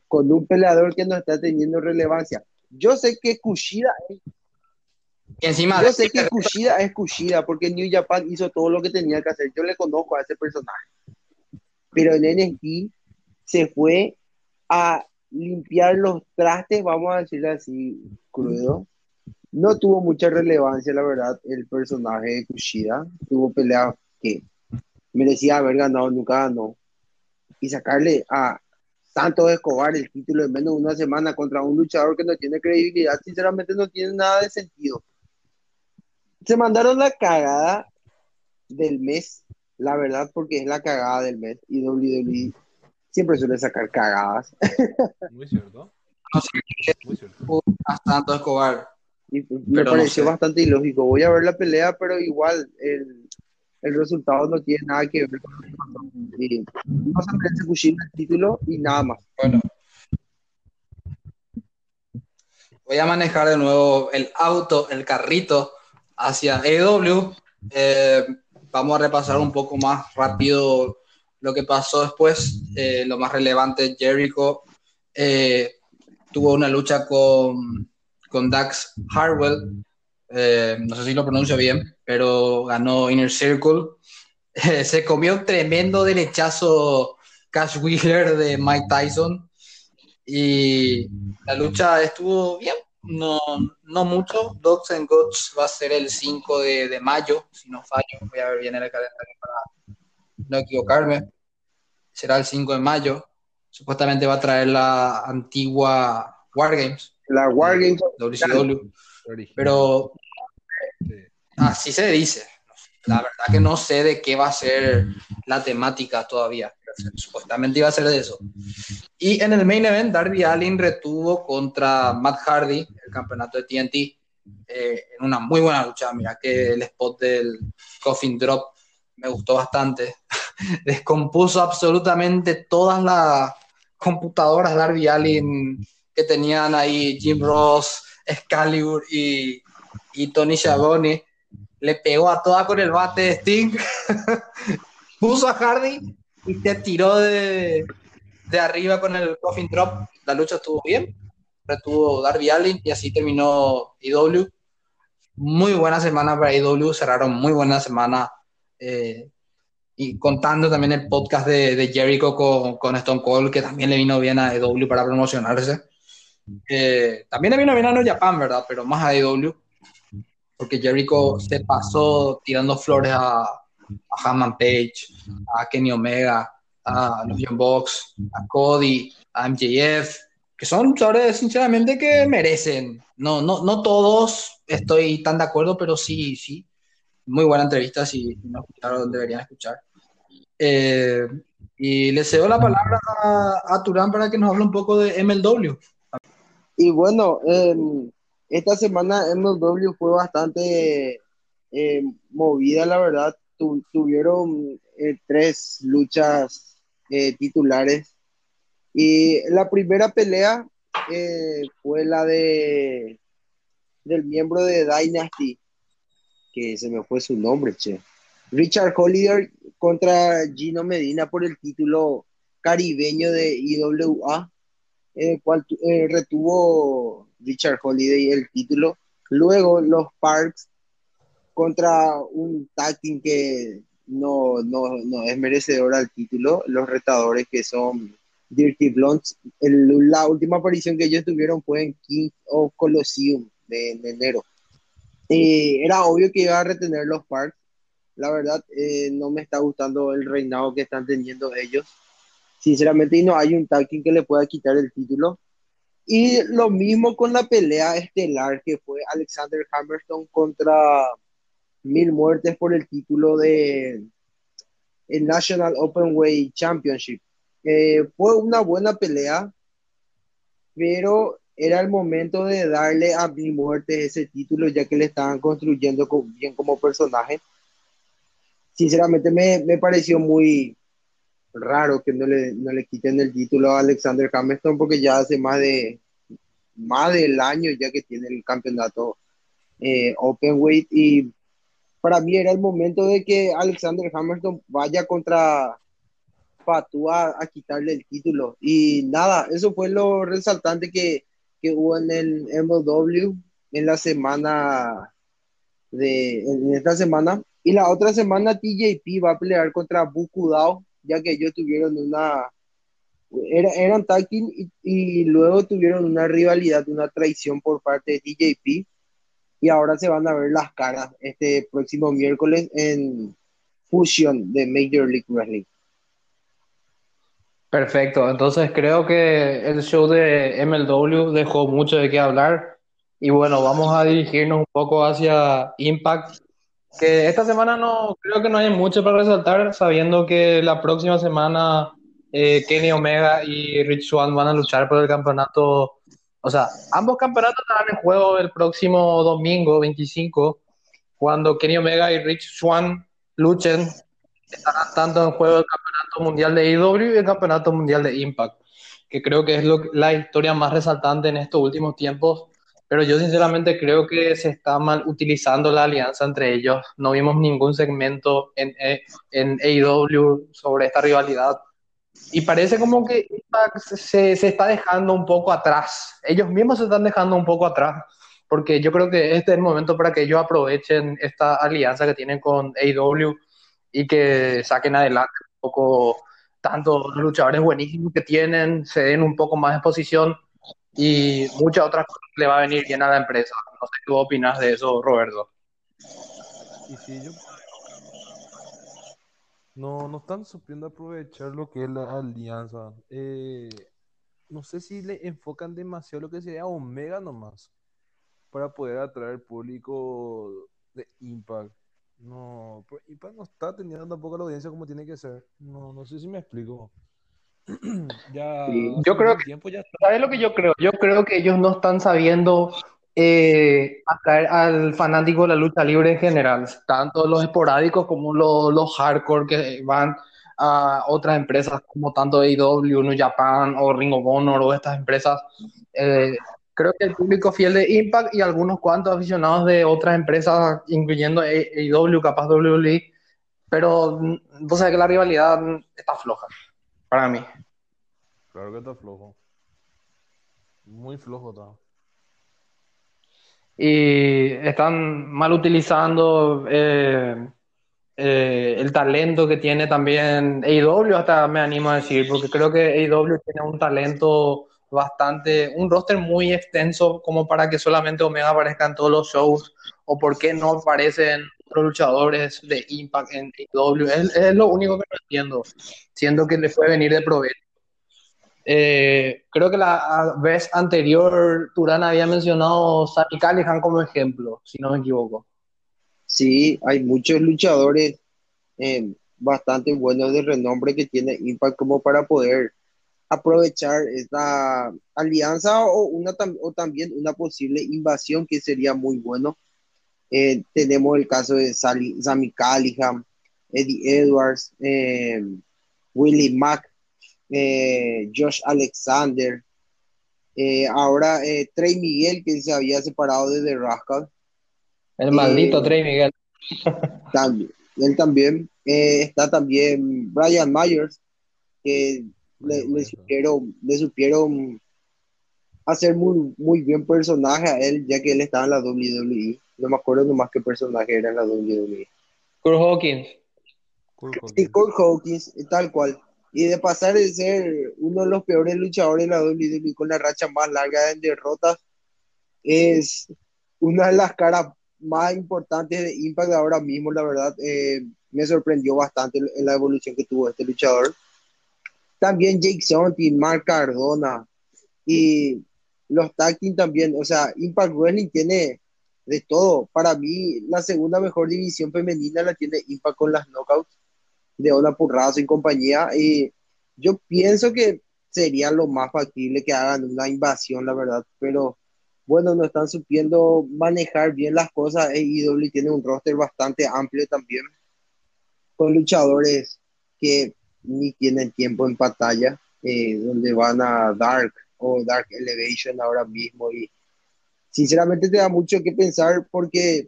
con un peleador que no está teniendo relevancia. Yo sé que Kushida, Y encima yo sé que Kushida es Kushida porque New Japan hizo todo lo que tenía que hacer. Yo le conozco a ese personaje, pero en NXT se fue a limpiar los trastes, vamos a decirlo así, crudo. No tuvo mucha relevancia, la verdad, el personaje de Kushida. Tuvo pelea que merecía haber ganado, nunca ganó. Y sacarle a Santos Escobar el título en menos de una semana contra un luchador que no tiene credibilidad, sinceramente no tiene nada de sentido. Se mandaron la cagada del mes, la verdad, porque es la cagada del mes. Y WWE siempre suele sacar cagadas. Muy cierto. No sé Muy cierto. a Santos Escobar. Y me Pero no pareció sé. bastante ilógico. Voy a ver la pelea, pero igual el, el resultado no tiene nada que ver con lo que pasó. Y no se merece Kushida el título y nada más. Bueno. Voy a manejar de nuevo el auto, el carrito hacia AEW. Eh, vamos a repasar un poco más rápido lo que pasó después. Eh, lo más relevante, Jericho eh, tuvo una lucha con, con Dax Harwell. Eh, no sé si lo pronuncio bien, pero ganó Inner Circle. Se comió un tremendo derechazo Cash Wheeler de Mike Tyson. Y la lucha estuvo bien, no, no mucho. Dogs and Goats va a ser el 5 de, de mayo, si no fallo. Voy a ver bien el calendario para no equivocarme. Será el 5 de mayo. Supuestamente va a traer la antigua Wargames, La Wargames, WCW. Original. Pero Sí. así se dice. La verdad que no sé de qué va a ser la temática todavía. Supuestamente iba a ser de eso. Y en el main event, Darby Allin retuvo contra Matt Hardy el campeonato de TNT eh, en una muy buena lucha. Mira que el spot del Coffin Drop me gustó bastante. Descompuso absolutamente todas las computadoras Darby Allin que tenían ahí Jim Ross, Excalibur y, y Tony Schiavone. Le pegó a toda con el bate de Sting. Puso a Hardy y se tiró de, de arriba con el Coffin Drop. La lucha estuvo bien. Retuvo Darby Allin y así terminó IW. Muy buena semana para IW. Cerraron muy buena semana. eh, y contando también el podcast de, de Jericho con, con Stone Cold, que también le vino bien a IW para promocionarse. Eh, también le vino bien a No Japan, ¿verdad? Pero más a IW. Porque Jericho se pasó tirando flores a, a Hammond Page, a Kenny Omega, a los Young Bucks, a Cody, a MJF, que son luchadores sinceramente que merecen. No, no, no todos estoy tan de acuerdo, pero sí, sí. Muy buena entrevista, si no escucharon deberían escuchar. Eh, y le cedo la palabra a, a, Turán para que nos hable un poco de MLW. Y bueno, eh, esta semana MLW fue bastante eh, movida, la verdad. Tu, tuvieron eh, tres luchas eh, titulares. Y la primera pelea eh, fue la de del miembro de Dynasty, que se me fue su nombre. Richard Holliday contra Gino Medina por el título caribeño de IWA, el cual retuvo Richard Holiday el título. Luego los Parks contra un tag team que no, no, no es merecedor al título, los retadores que son Dirty Blondes. El, la última aparición que ellos tuvieron fue en King of Colosseum de, en enero. Eh, era obvio que iba a retener los Parks. La verdad, eh, no me está gustando el reinado que están teniendo ellos. Sinceramente, y no hay un tag que le pueda quitar el título. Y lo mismo con la pelea estelar que fue Alexander Hammerstone contra Mil Muertes por el título de el National Open Way Championship. Eh, fue una buena pelea, pero era el momento de darle a Mil Muertes ese título ya que le estaban construyendo bien como personaje. Sinceramente me, me pareció muy, raro que no le, no le quiten el título a Alexander Hamilton porque ya hace más de más del año ya que tiene el campeonato eh, Open Weight y para mí era el momento de que Alexander Hamilton vaya contra Fatua a quitarle el título. Y nada, eso fue lo resaltante que, que hubo en el MLW en la semana de en esta semana. Y la otra semana TJP va a pelear contra Buku Dao ya que ellos tuvieron una, era, eran tag y, luego tuvieron una rivalidad, una traición por parte de TJP y ahora se van a ver las caras este próximo miércoles en Fusion de Major League Wrestling. Perfecto, entonces creo que el show de MLW dejó mucho de qué hablar y bueno, vamos a dirigirnos un poco hacia Impact que esta semana no creo que no hay mucho para resaltar, sabiendo que la próxima semana eh, Kenny Omega y Rich Swan van a luchar por el campeonato. O sea, ambos campeonatos estarán en juego el próximo domingo 25, cuando Kenny Omega y Rich Swan luchen. Estarán tanto en juego el campeonato mundial de IW y el campeonato mundial de Impact, que creo que es lo, la historia más resaltante en estos últimos tiempos pero yo sinceramente creo que se está mal utilizando la alianza entre ellos. No vimos ningún segmento en, eh, en AEW sobre esta rivalidad. Y parece como que se, se está dejando un poco atrás. Ellos mismos se están dejando un poco atrás. Porque yo creo que este es el momento para que ellos aprovechen esta alianza que tienen con AEW y que saquen adelante un poco tanto luchadores buenísimos que tienen, se den un poco más de exposición y muchas otras cosas le va a venir bien a la empresa. No sé qué opinas de eso, Roberto. Y si yo... No, no están supiendo aprovechar lo que es la alianza. Eh, no sé si le enfocan demasiado lo que sería Omega nomás para poder atraer público de Impact. No, Impact no está teniendo tampoco la audiencia como tiene que ser. No, no sé si me explico. ya, yo creo que, ¿sabes lo que yo creo? Yo creo que ellos no están sabiendo eh, atraer al fanático de la lucha libre en general, tanto los esporádicos como los, los hardcore que van a otras empresas como tanto AEW, New Japan o Ring of Honor o estas empresas. Eh, creo que el público fiel de Impact y algunos cuantos aficionados de otras empresas, incluyendo AEW, capaz WWE, pero mm, vos que la rivalidad está floja para mí. Claro que está flojo. Muy flojo está. Y están mal utilizando eh, eh, el talento que tiene también AEW, hasta me animo a decir, porque creo que AEW tiene un talento bastante, un roster muy extenso como para que solamente Omega aparezca en todos los shows, o por qué no aparece en otros luchadores de Impact en AEW. Es, es lo único que no entiendo, siendo que le fue venir de provecho. Eh, creo que la vez anterior Turán había mencionado Sami Callihan como ejemplo, si no me equivoco. Sí, hay muchos luchadores eh, bastante buenos de renombre que tienen Impact como para poder aprovechar esta alianza o, una, o también una posible invasión que sería muy bueno. Eh, tenemos el caso de Sally, Sammy Callihan, Eddie Edwards, eh, Willie Mack, eh, Josh Alexander, ahora Trey Miguel que se había separado de The Rascal. El maldito Trey Miguel. También, él también. está también Brian Myers, que le, supieron, le supieron hacer muy, muy bien personaje a él, ya que él estaba en la WWE. No me acuerdo nomás qué personaje era en la WWE. Kurt Hawkins. Sí, Kurt Hawkins, tal cual. Y de pasar de ser uno de los peores luchadores de la WWE con la racha más larga en derrotas, es una de las caras más importantes de Impact ahora mismo, la verdad. Eh, me sorprendió bastante la evolución que tuvo este luchador. También Jake Sonti, Mark Cardona y los tag también. O sea, Impact Wrestling tiene de todo. Para mí, la segunda mejor división femenina la tiene Impact con las knockouts de Ona Purrazo y compañía. Y yo pienso que sería lo más factible que hagan una invasión, la verdad. Pero bueno, no están supiendo manejar bien las cosas. AEW tiene un roster bastante amplio también, con luchadores que ni tienen tiempo en pantalla, eh, donde van a Dark o Dark Elevation ahora mismo. Y sinceramente te da mucho que pensar porque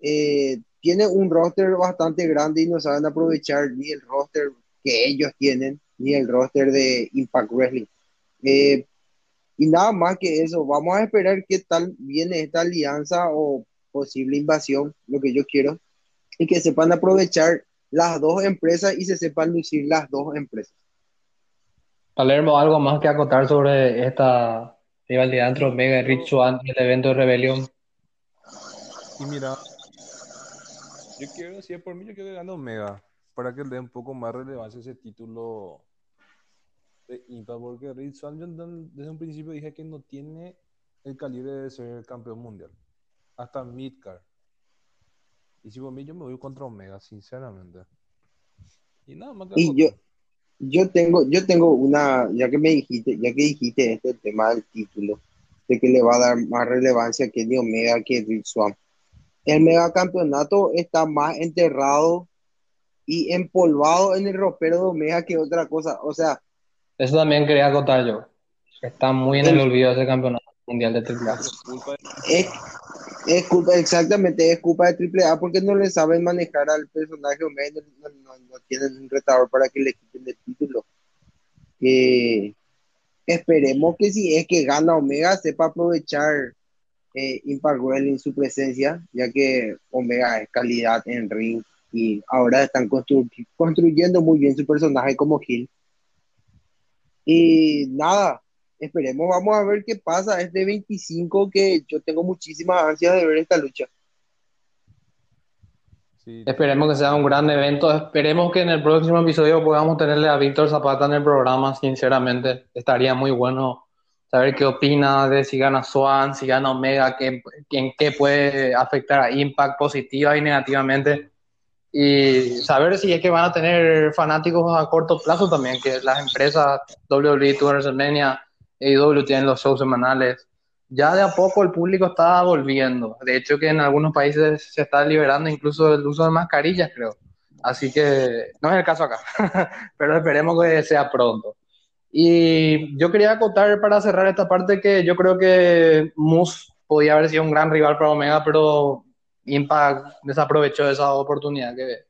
eh, tiene un roster bastante grande y no saben aprovechar ni el roster que ellos tienen, ni el roster de Impact Wrestling. Eh, y nada más que eso, vamos a esperar qué tal viene esta alianza o posible invasión, lo que yo quiero, y que sepan aprovechar las dos empresas y se sepan lucir las dos empresas. Palermo, ¿algo más que acotar sobre esta rivalidad entre Omega y Rich Swan y el evento de rebelión? Y mira, yo quiero decir, por mí yo quiero que gane Omega, para que le dé un poco más relevancia ese título de Impact, porque Rich Swan yo desde un principio dije que no tiene el calibre de ser campeón mundial, hasta Midcard. Y si por mí yo me voy contra Omega, sinceramente. Y nada más que Y yo, yo tengo, yo tengo una, ya que me dijiste, ya que dijiste este tema del título, de que le va a dar más relevancia que ni Omega que Rick Swan. El megacampeonato está más enterrado y empolvado en el ropero de Omega que otra cosa. O sea. Eso también quería contar yo. Está muy en el, olvido ese campeonato mundial de AAA. Es, es culpa, exactamente, es culpa de AAA porque no le saben manejar al personaje Omega, no, no, tienen un retador para que le quiten el título. esperemos que si es que gana Omega sepa aprovechar eh, Impact en su presencia, ya que Omega es calidad en ring y ahora están construyendo muy bien su personaje como Gil. Y nada, esperemos, vamos a ver qué pasa. Es de 25 que yo tengo muchísimas ansias de ver esta lucha. Esperemos que sea un gran evento. Esperemos que en el próximo episodio podamos tenerle a Víctor Zapata en el programa. Sinceramente, estaría muy bueno saber qué opina de si gana Swan, si gana Omega, qué, en qué puede afectar a Impact positiva y negativamente. Y saber si es que van a tener fanáticos a corto plazo también, que las empresas WWE, Tour WrestleMania, AEW tienen los shows semanales. Ya de a poco el público está volviendo. De hecho, que en algunos países se está liberando incluso el uso de mascarillas, creo. Así que no es el caso acá, pero esperemos que sea pronto. Y yo quería acotar para cerrar esta parte que yo creo que Moose podía haber sido un gran rival para Omega, pero Impact desaprovechó esa oportunidad que,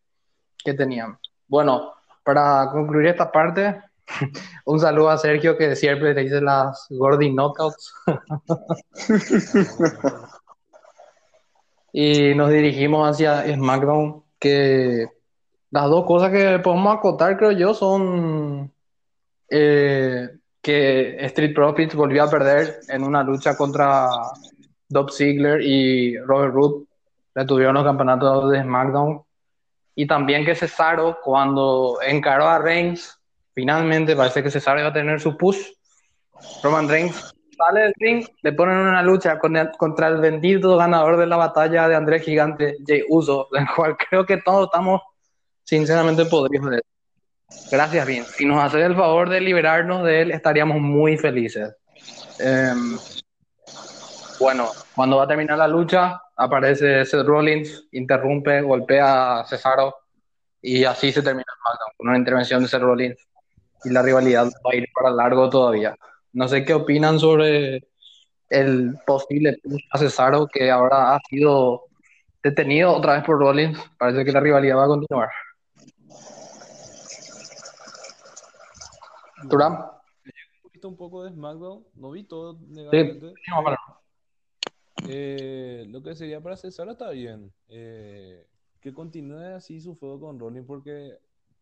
que tenían. Bueno, para concluir esta parte, Un saludo a Sergio que siempre te dice las Gordy Knockouts. y nos dirigimos hacia SmackDown, que las dos cosas que podemos acotar, creo yo, son eh, que Street Profits volvió a perder en una lucha contra Dob Ziegler y Robert Root. retuvieron los campeonatos de SmackDown. Y también que Cesaro, cuando encaró a Reigns, finalmente parece que Cesaro iba a tener su push. Roman Reigns sale del ring, le ponen una lucha contra el bendito ganador de la batalla de Andrés Gigante, Jay Uso, del cual creo que todos estamos sinceramente podridos de Gracias, bien. Si nos hace el favor de liberarnos de él, estaríamos muy felices. Em, bueno, cuando va a terminar la lucha, aparece Seth Rollins, interrumpe, golpea a Cesaro y así se termina el SmackDown con una intervención de Seth Rollins y la rivalidad va a ir para largo todavía. No sé qué opinan sobre el posible a Cesaro que ahora ha sido detenido otra vez por Rollins. Parece que la rivalidad va a continuar. Durán. He visto un poco de SmackDown, no vi todo negativamente. Sí, eh, lo que sería para Cesaro está bien. Eh, que continúe así su feudo con Rollins porque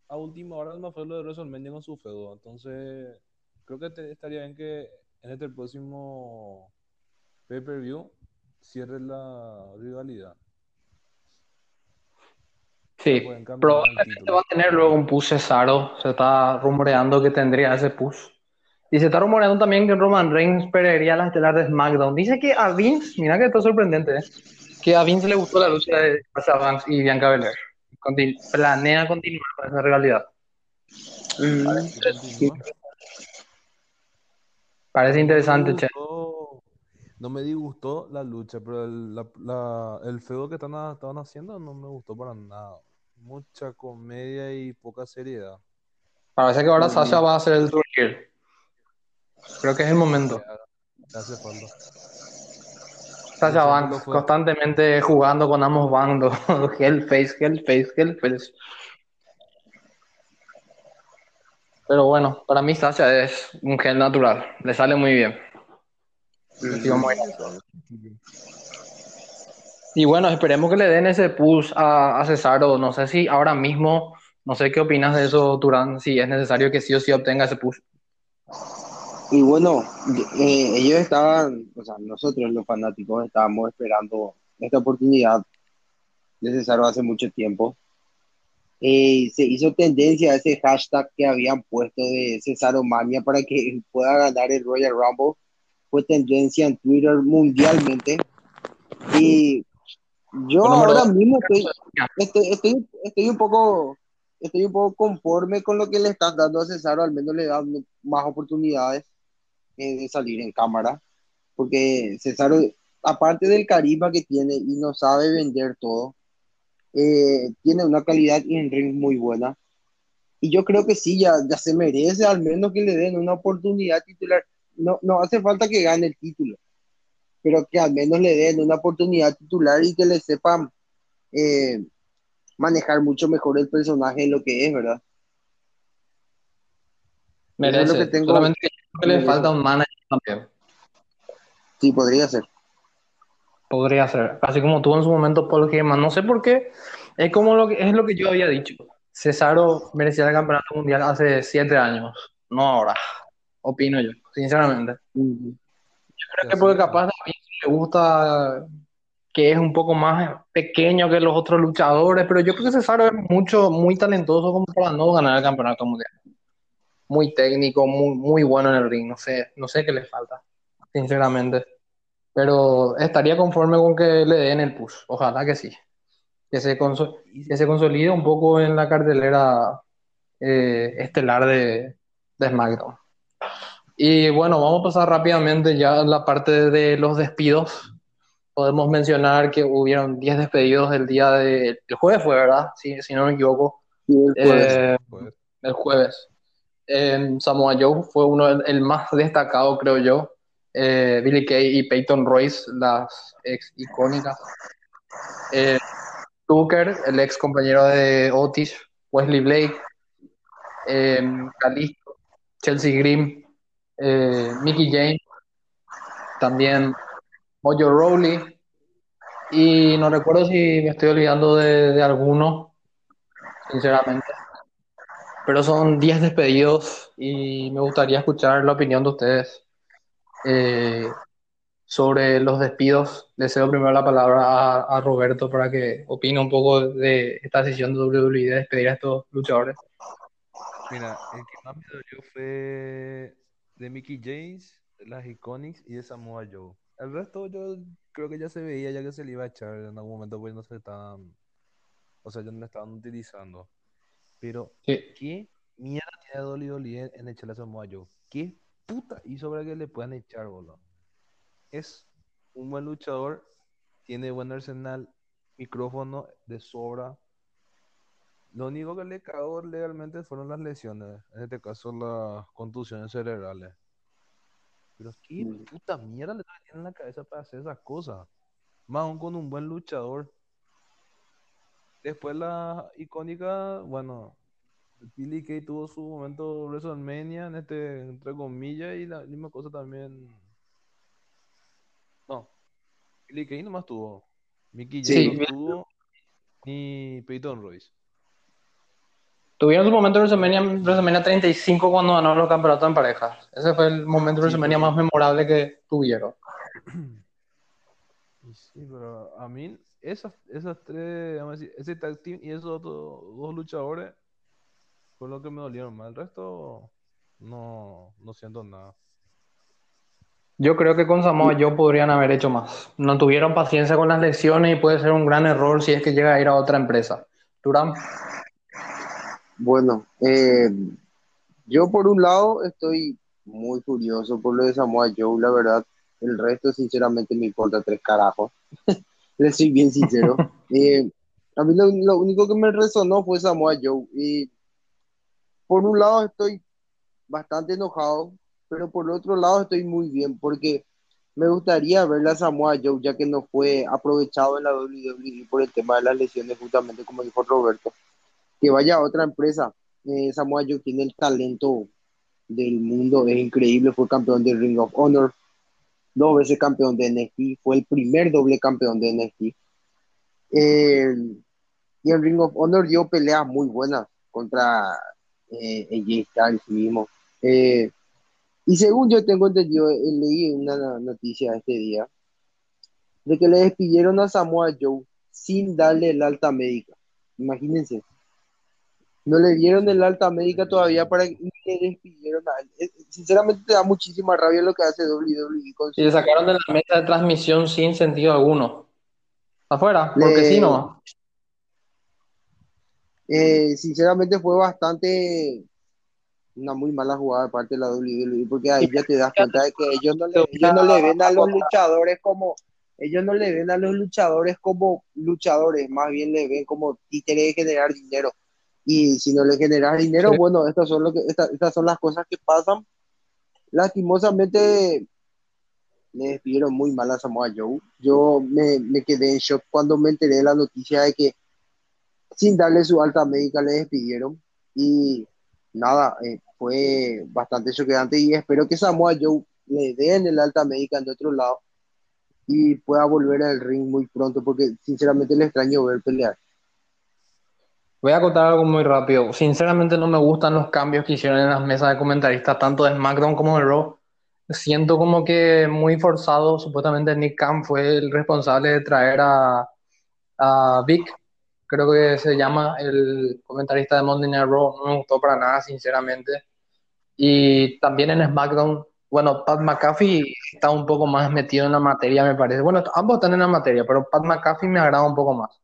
a última hora no fue lo de WrestleMania con su feudo. Entonces, creo que estaría bien que en este próximo pay-per-view cierre la rivalidad. Sí, probablemente va a tener luego un push Cesaro. Se está rumoreando que tendría ese push. Y se está rumoreando también que Roman Reigns perdería la estelar de SmackDown. Dice que a Vince, mira que esto es sorprendente, ¿eh? que a Vince le gustó la lucha de Sasha Banks y Bianca Belair. planea continuar con esa realidad. Parece interesante, che. No me disgustó la lucha, pero el, la, el feudo que están, estaban haciendo no me gustó para nada. Mucha comedia y poca seriedad. Parece que ahora Sasha va a hacer el tour Creo que es el momento. hace falta. Sasha Banks constantemente jugando con ambos bandos. Hellface, Hellface, Hellface. Pero bueno, para mí Sasha es un gel natural. Le sale muy bien. Y bueno, esperemos que le den ese push a, a Cesaro. No sé si ahora mismo, no sé qué opinas de eso, Turán, si es necesario que sí o sí obtenga ese push. Y bueno, eh, ellos estaban, o sea, nosotros los fanáticos estábamos esperando esta oportunidad de Cesaro hace mucho tiempo. Eh, se hizo tendencia a ese hashtag que habían puesto de Cesaro Mania para que pueda ganar el Royal Rumble. Fue tendencia en Twitter mundialmente. Y yo ahora mismo estoy, estoy, estoy, un poco estoy un poco conforme con lo que le están dando a Cesaro, al menos le dan más oportunidades eh, de salir en cámara, porque Cesaro, aparte del carisma que tiene y no sabe vender todo, eh, tiene una calidad en ring muy buena. Y yo creo que sí, ya, ya se merece al menos que le den una oportunidad titular. No, no hace falta que gane el título, pero que al menos le den una oportunidad titular y que le sepan eh, manejar mucho mejor el personaje de lo que es, ¿verdad? Merece. lo que tengo... Solamente que le falta un manager también. Sí, podría ser. Podría ser. Así como tuvo en su momento Paul Heyman. No sé por qué. Es como lo que, es lo que yo había dicho. Cesaro merecía el campeonato mundial hace siete años. No ahora. Opino yo, sinceramente. Yo creo que porque capaz mí le gusta que es un poco más pequeño que los otros luchadores, pero yo creo que Cesaro es mucho, muy talentoso como para no ganar el campeonato mundial muy técnico, muy, muy bueno en el ring. No sé, no sé qué le falta, sinceramente. Pero estaría conforme con que le den el push. Ojalá que sí. Que se, que se consolide un poco en la cartelera eh, estelar de, de SmackDown. Y bueno, vamos a pasar rápidamente ya a la parte de los despidos. Podemos mencionar que hubieron 10 despedidos el día del de, jueves, fue verdad, si, si no me equivoco. el jueves. Samoa Joe fue uno el más destacado, creo yo. Eh, Billy Kay y Peyton Royce, las ex icónicas. Eh, Tucker, el ex compañero de Otis, Wesley Blake, eh, Calisto, Chelsea Green, eh, Mickey James, también Mojo Rowley. Y no recuerdo si me estoy olvidando de, de alguno, sinceramente pero son 10 despedidos y me gustaría escuchar la opinión de ustedes. Eh, sobre los despidos. Le cedo primero la palabra a, a Roberto para que opine un poco de esta decisión de WWE de despedir a estos luchadores. Mira, el que más me dolió fue de Mickey James, las Iconics y de Samoa Joe. El resto yo creo que ya se veía ya que se le iba a echar en algún momento pues no se estaban, o sea, ya no le estaban utilizando. Pero, Sí. ¿qué mierda tiene WWE en echarle a Samoa Joe? ¿Qué puta hizo para que le puedan echar, boludo? Es un buen luchador, tiene buen arsenal, micrófono de sobra. Lo único que le cagó legalmente fueron las lesiones, en este caso las contusiones cerebrales. Pero qué Mm. puta mierda le tienen en la cabeza para hacer esas cosas. Más aún con un buen luchador. Después la icónica, bueno, Billy Kay tuvo su momento WrestleMania, en este, entre comillas, y la misma cosa también. No, Billy Kay nomás tuvo. Mickey Sí, James no tuvo, ni Peyton Royce. Tuvieron su momento de WrestleMania, WrestleMania 35 cuando ganó los campeonatos en pareja. Ese fue el momento de WrestleMania más memorable que tuvieron. Sí, pero a mí, esas, esas tres, vamos a decir, ese tag team y esos otros dos luchadores fue lo que me dolieron más. El resto, no, no siento nada. Yo creo que con Samoa Joe podrían haber hecho más. No tuvieron paciencia con las lesiones y puede ser un gran error si es que llega a ir a otra empresa. Durán, Bueno, eh, yo por un lado estoy muy curioso por lo de Samoa Joe, la verdad. El resto, sinceramente, me importa tres carajos. Le soy bien sincero. Eh, a mí lo, lo único que me resonó fue Samoa Joe. Y por un lado estoy bastante enojado, pero por otro lado estoy muy bien porque me gustaría ver a Samoa Joe ya que no fue aprovechado en la WWE por el tema de las lesiones, justamente como dijo Roberto que vaya a otra empresa. Eh, Samoa Joe tiene el talento del mundo, es increíble, fue campeón de Ring of Honor, dos veces campeón de NXT, fue el primer doble campeón de NXT. Eh, y en Ring of Honor dio peleas muy buenas contra eh, AJ Styles mismo. Eh, y según yo tengo entendido, eh, leí una noticia este día de que le despidieron a Samoa Joe sin darle el alta médica. Imagínense. No le dieron el alta médica todavía para que le despidieron a él. Sinceramente te da muchísima rabia lo que hace WWE con y le sacaron de la mesa de transmisión sin sentido alguno. Afuera, Le- porque sí, no. Eh, sinceramente fue bastante una muy mala jugada de parte de la WWE porque ahí ya te das cuenta de que ellos no le, ellos no le ven a los luchadores como ellos no le ven a los luchadores como luchadores, más bien le ven como títere de generar dinero. Y si no le generas dinero, Sí. bueno, estas son lo que estas, estas son las cosas que pasan. Lastimosamente le despidieron muy mal a Samoa Joe. Yo me, me quedé en shock cuando me enteré de la noticia de que sin darle su alta médica le despidieron y nada, eh, fue bastante choqueante y espero que Samoa Joe le den el alta médica en otro lado y pueda volver al ring muy pronto porque sinceramente le extraño ver pelear. Voy a contar algo muy rápido. Sinceramente no me gustan los cambios que hicieron en las mesas de comentaristas, tanto de SmackDown como de Raw. Siento como que muy forzado. Supuestamente Nick Khan fue el responsable de traer a, a Vic, creo que se llama el comentarista de Monday Night Raw. No me gustó para nada, sinceramente. Y también en SmackDown, bueno, Pat McAfee está un poco más metido en la materia, me parece. Bueno, ambos están en la materia, pero Pat McAfee me agrada un poco más.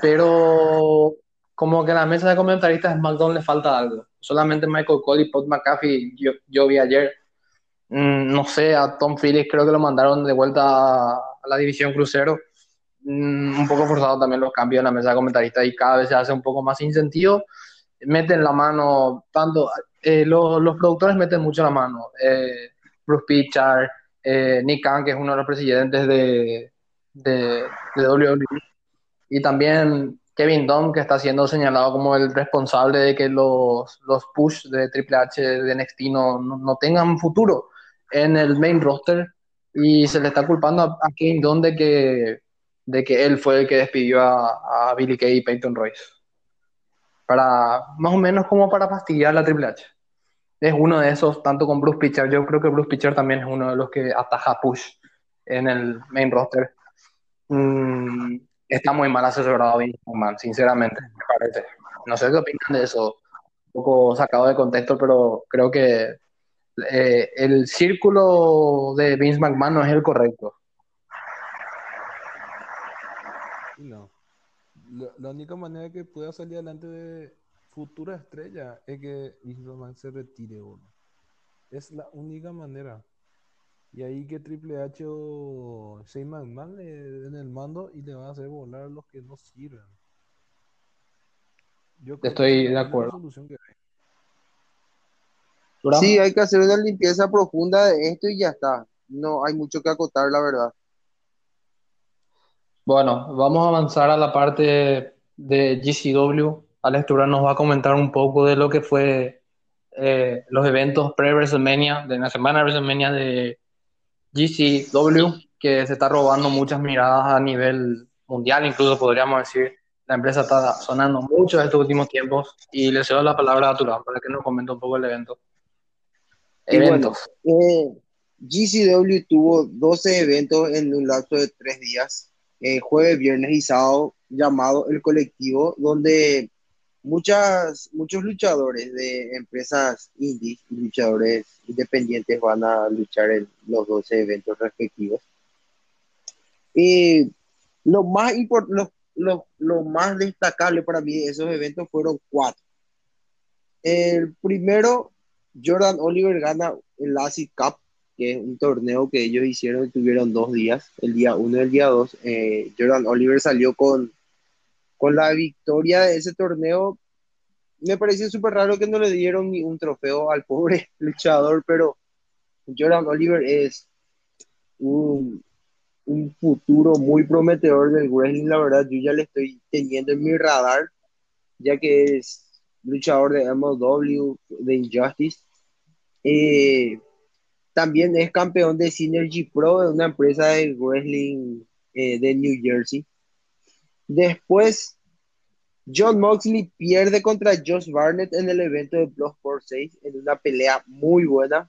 Pero como que a la mesa de comentaristas de SmackDown le falta algo. Solamente Michael Cole y Pat McAfee, yo, yo vi ayer. Mm, no sé, a Tom Phillips creo que lo mandaron de vuelta a, a la división crucero. Mm, un poco forzado también los cambios en la mesa de comentaristas y cada vez se hace un poco más sin sentido. Meten la mano, tanto eh, los, los productores meten mucho la mano. Eh, Bruce Pitchard, eh, Nick Khan, que es uno de los presidentes de, de, de WWE, y también Kevin Dunn, que está siendo señalado como el responsable de que los, los push de Triple H de NXT no, no, tengan futuro en el main roster y se le está culpando a, a Kevin Dunn de que, de que él fue el que despidió a, a Billy Kay y Peyton Royce. Para, más o menos como para fastidiar la Triple H. Es uno de esos, tanto con Bruce Pitcher, yo creo que Bruce Pitcher también es uno de los que ataja push en el main roster. Mm, está muy mal asesorado Vince McMahon, sinceramente, me parece. No sé qué opinan de eso, un poco sacado de contexto, pero creo que eh, el círculo de Vince McMahon no es el correcto. No. La, única manera que pueda salir adelante de futura estrella es que Vince McMahon se retire uno. Es la única manera. Y ahí que Triple H o Shane McMahon le den el mando y le van a hacer volar los que no sirven. Yo creo que Estoy es de acuerdo. solución que hay. Sí, hay que hacer una limpieza profunda de esto y ya está. No hay mucho que acotar, la verdad. Bueno, vamos a avanzar a la parte de GCW. Alex Durán nos va a comentar un poco de lo que fue eh, los eventos pre-WrestleMania, de la semana de WrestleMania de GCW, que se está robando muchas miradas a nivel mundial, incluso podríamos decir. La empresa está sonando mucho en estos últimos tiempos y le cedo la palabra a Turán para que nos comente un poco el evento. Y bueno, Eventos. eh, GCW tuvo 12 eventos en un lapso de tres días, eh, jueves, viernes y sábado, llamado El Colectivo, donde muchas, muchos luchadores de empresas indies luchadores independientes van a luchar en los 12 eventos respectivos. Y lo más, lo más destacable para mí de esos eventos fueron cuatro. El primero, Jordan Oliver gana el ASIC Cup, que es un torneo que ellos hicieron y tuvieron dos días, el día uno y el día dos. Eh, Jordan Oliver salió con, con la victoria de ese torneo. Me pareció súper raro que no le dieron ni un trofeo al pobre luchador, pero Jordan Oliver es un, un futuro muy prometedor del wrestling, la verdad. Yo ya le estoy teniendo en mi radar, ya que es luchador de MLW, de Injustice. Eh, también es campeón de Synergy Pro, de una empresa de wrestling eh, de New Jersey. Después, John Moxley pierde contra Josh Barnett en el evento de Bloodsport 6 en una pelea muy buena.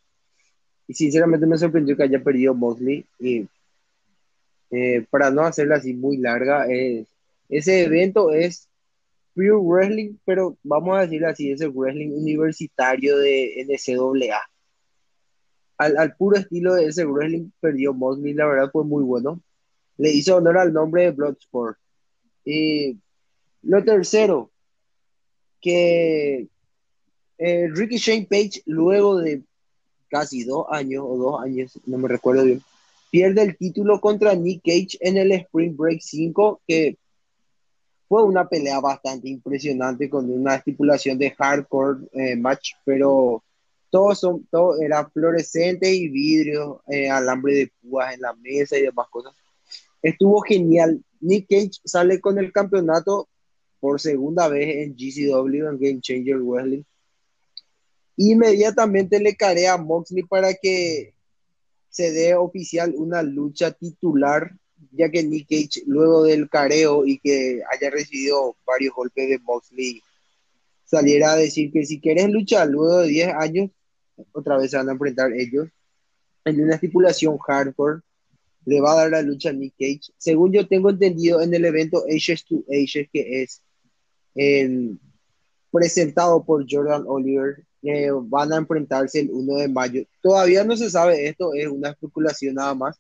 Y sinceramente me sorprendió que haya perdido Moxley. Y, eh, para no hacerla así muy larga, es- ese evento es Pure Wrestling, pero vamos a decir así, es el wrestling universitario de NCAA. Al, al puro estilo de ese wrestling perdió Moxley, la verdad fue muy bueno. Le hizo honor al nombre de Bloodsport. Y lo tercero, que eh, Ricky Shane Page, luego de casi dos años o dos años, no me recuerdo bien, pierde el título contra Nick Cage en el Spring Break 5, que fue una pelea bastante impresionante con una estipulación de hardcore eh, match, pero todo, son, todo era fluorescente y vidrio, eh, alambre de púas en la mesa y demás cosas. Estuvo genial. Nick Cage sale con el campeonato por segunda vez en GCW, en Game Changer Wrestling. Inmediatamente le carea a Moxley para que se dé oficial una lucha titular, ya que Nick Cage, luego del careo y que haya recibido varios golpes de Moxley, saliera a decir que si quieres luchar luego de 10 años, otra vez se van a enfrentar ellos en una estipulación hardcore. Le va a dar la lucha a Nick Cage. Según yo tengo entendido en el evento Ages to Ages, que es presentado por Jordan Oliver, van a enfrentarse el 1 de mayo. Todavía no se sabe esto, es una especulación nada más.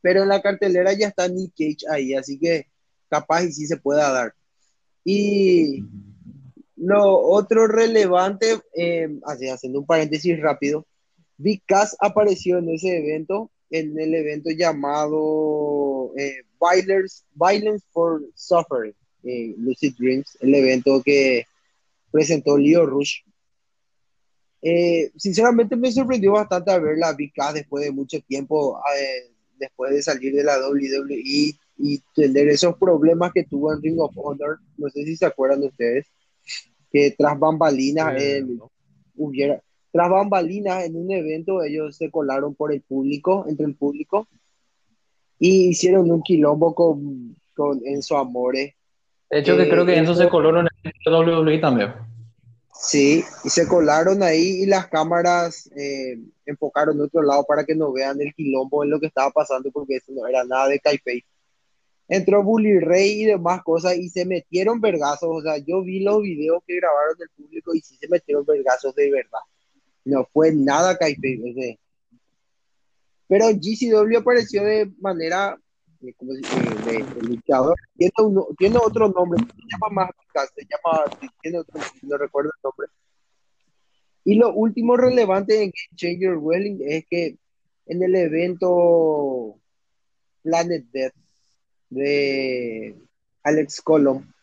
Pero en la cartelera ya está Nick Cage ahí, así que capaz y sí se pueda dar. Y lo otro relevante, eh, así, haciendo un paréntesis rápido, Big Cass apareció en ese evento, en el evento llamado eh, Violence, Violence for Suffering, eh, Lucid Dreams, el evento que presentó Leo Rush. Eh, sinceramente me sorprendió bastante a ver la Cass después de mucho tiempo, eh, después de salir de la WWE y tener esos problemas que tuvo en Ring of Honor. No sé si se acuerdan de ustedes, que tras bambalinas, Eh, él ¿no? hubiera, tras bambalinas en un evento, ellos se colaron por el público, entre el público, y hicieron un quilombo con, con Enzo Amore. De hecho, que Eh, creo que eso- se coló en el WWE también. Sí, y se colaron ahí y las cámaras eh, enfocaron a otro lado para que no vean el quilombo en lo que estaba pasando porque eso no era nada de Kaipei. Entró Bully Ray y demás cosas y se metieron vergazos, o sea, yo vi los videos que grabaron del público y sí se metieron vergazos de verdad. No fue nada Kaipei. Pero GCW apareció de manera de, de, luchador. Tiene, uno, tiene, otro nombre, se llama más, se llama, tiene otro, no recuerdo el nombre. Y lo último relevante en Changer Wrestling es que en el evento Planet Death de Alex Colon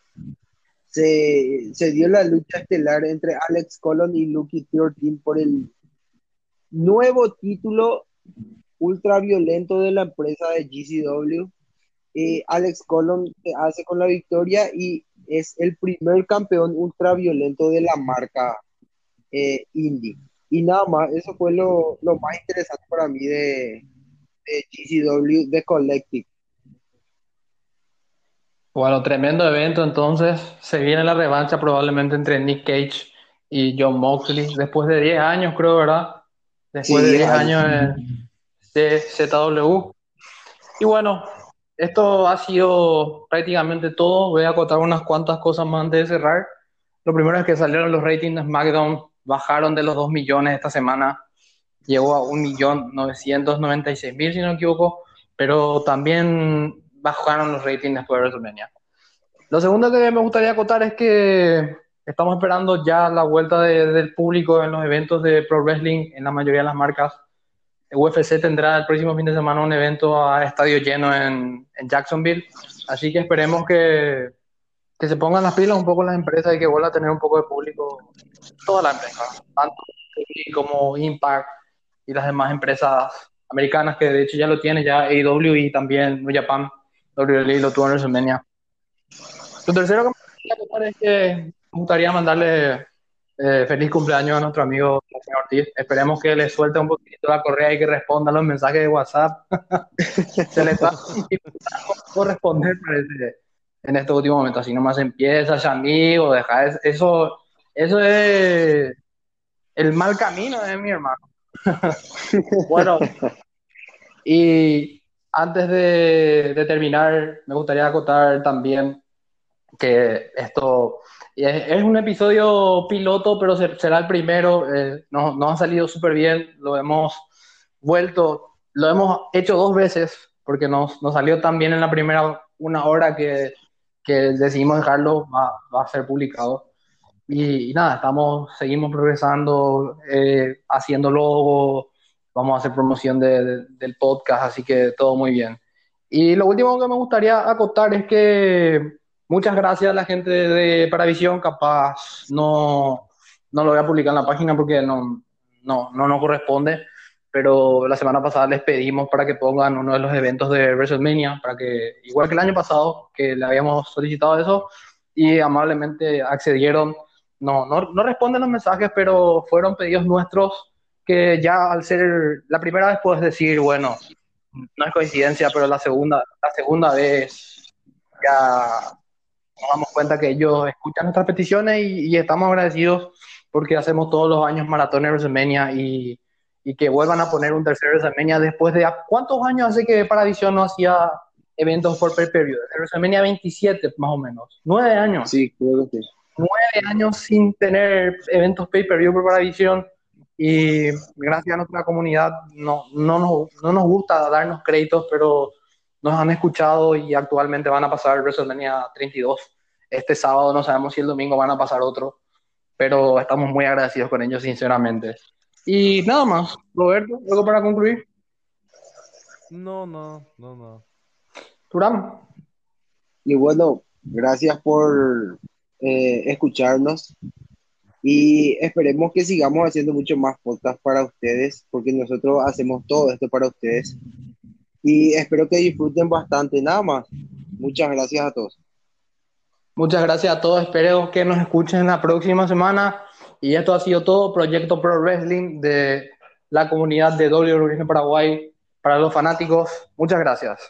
se, se dio la lucha estelar entre Alex Colon y Lucky 13 por el nuevo título ultraviolento de la empresa de GCW. Eh, Alex Colon se hace con la victoria y es el primer campeón ultraviolento de la marca eh, indie. Y nada más, eso fue lo, lo más interesante para mí de, de GCW, de Collective. Bueno, tremendo evento entonces. Se viene la revancha probablemente entre Nick Cage y John Moxley después de 10 años, creo, ¿verdad? Después Sí, de 10 al- años de ZW. Y bueno, esto ha sido prácticamente todo. Voy a acotar unas cuantas cosas más antes de cerrar. Lo primero es que salieron los ratings de SmackDown, bajaron de los 2 millones esta semana, llegó a 1.996.000 si no me equivoco, pero también bajaron los ratings después de WrestleMania. Lo segundo que me gustaría acotar es que estamos esperando ya la vuelta de- del público en los eventos de Pro Wrestling en la mayoría de las marcas. UFC tendrá el próximo fin de semana un evento a estadio lleno en, en Jacksonville, así que esperemos que, que se pongan las pilas un poco las empresas y que vuelva a tener un poco de público toda la empresa, tanto como Impact y las demás empresas americanas que de hecho ya lo tiene, ya AEW y también New Japan, WWE lo tuvo en WrestleMania. Lo tercero que me gustaría es que me gustaría mandarle eh, feliz cumpleaños a nuestro amigo señor Ortiz. Esperemos que le suelte un poquito la correa y que responda los mensajes de WhatsApp. Se le está por responder, parece, en este último momento. Así nomás empieza, ya amigo, deja es- eso, eso es el mal camino de mi hermano. bueno, y antes de terminar, me gustaría acotar también que esto es, un episodio piloto, pero ser- será el primero. eh, nos, ha salido súper bien, lo hemos vuelto, lo hemos hecho dos veces, porque nos, salió tan bien en la primera una hora que, que decidimos dejarlo, va, a ser publicado. Y, y nada, estamos, seguimos progresando, eh, haciendo logo, vamos a hacer promoción de- de- del podcast, así que todo muy bien. Y lo último que me gustaría acotar es que muchas gracias a la gente de Paravisión, capaz no, no lo voy a publicar en la página porque no, no, no corresponde, pero la semana pasada les pedimos para que pongan uno de los eventos de WrestleMania, para que, igual que el año pasado, que le habíamos solicitado eso, y amablemente accedieron. No, no, no responden los mensajes, pero fueron pedidos nuestros que ya al ser la primera vez puedes decir, bueno, no es coincidencia, pero la segunda, la segunda vez ya nos damos cuenta que ellos escuchan nuestras peticiones y, y estamos agradecidos porque hacemos todos los años maratones de WrestleMania y, y que vuelvan a poner un tercer WrestleMania después de ¿cuántos años hace que Paravisión no hacía eventos por pay-per-view? Desde WrestleMania 27 más o menos, nueve años Sí, creo que sí. nueve años sin tener eventos pay-per-view por Paravisión y gracias a nuestra comunidad no, no, nos, no nos gusta darnos créditos, pero nos han escuchado y actualmente van a pasar WrestleMania 32. Este sábado no sabemos si el domingo van a pasar otro, pero estamos muy agradecidos con ellos, sinceramente. Y nada más, Roberto, algo para concluir. No, no, no, no. Turán. Y bueno, gracias por eh, escucharnos y esperemos que sigamos haciendo mucho más podcasts para ustedes, porque nosotros hacemos todo esto para ustedes. Y espero que disfruten bastante, nada más. Muchas gracias a todos. Muchas gracias a todos. Espero que nos escuchen la próxima semana. Y esto ha sido todo. Proyecto Pro Wrestling de la comunidad de WWE Paraguay para los fanáticos. Muchas gracias.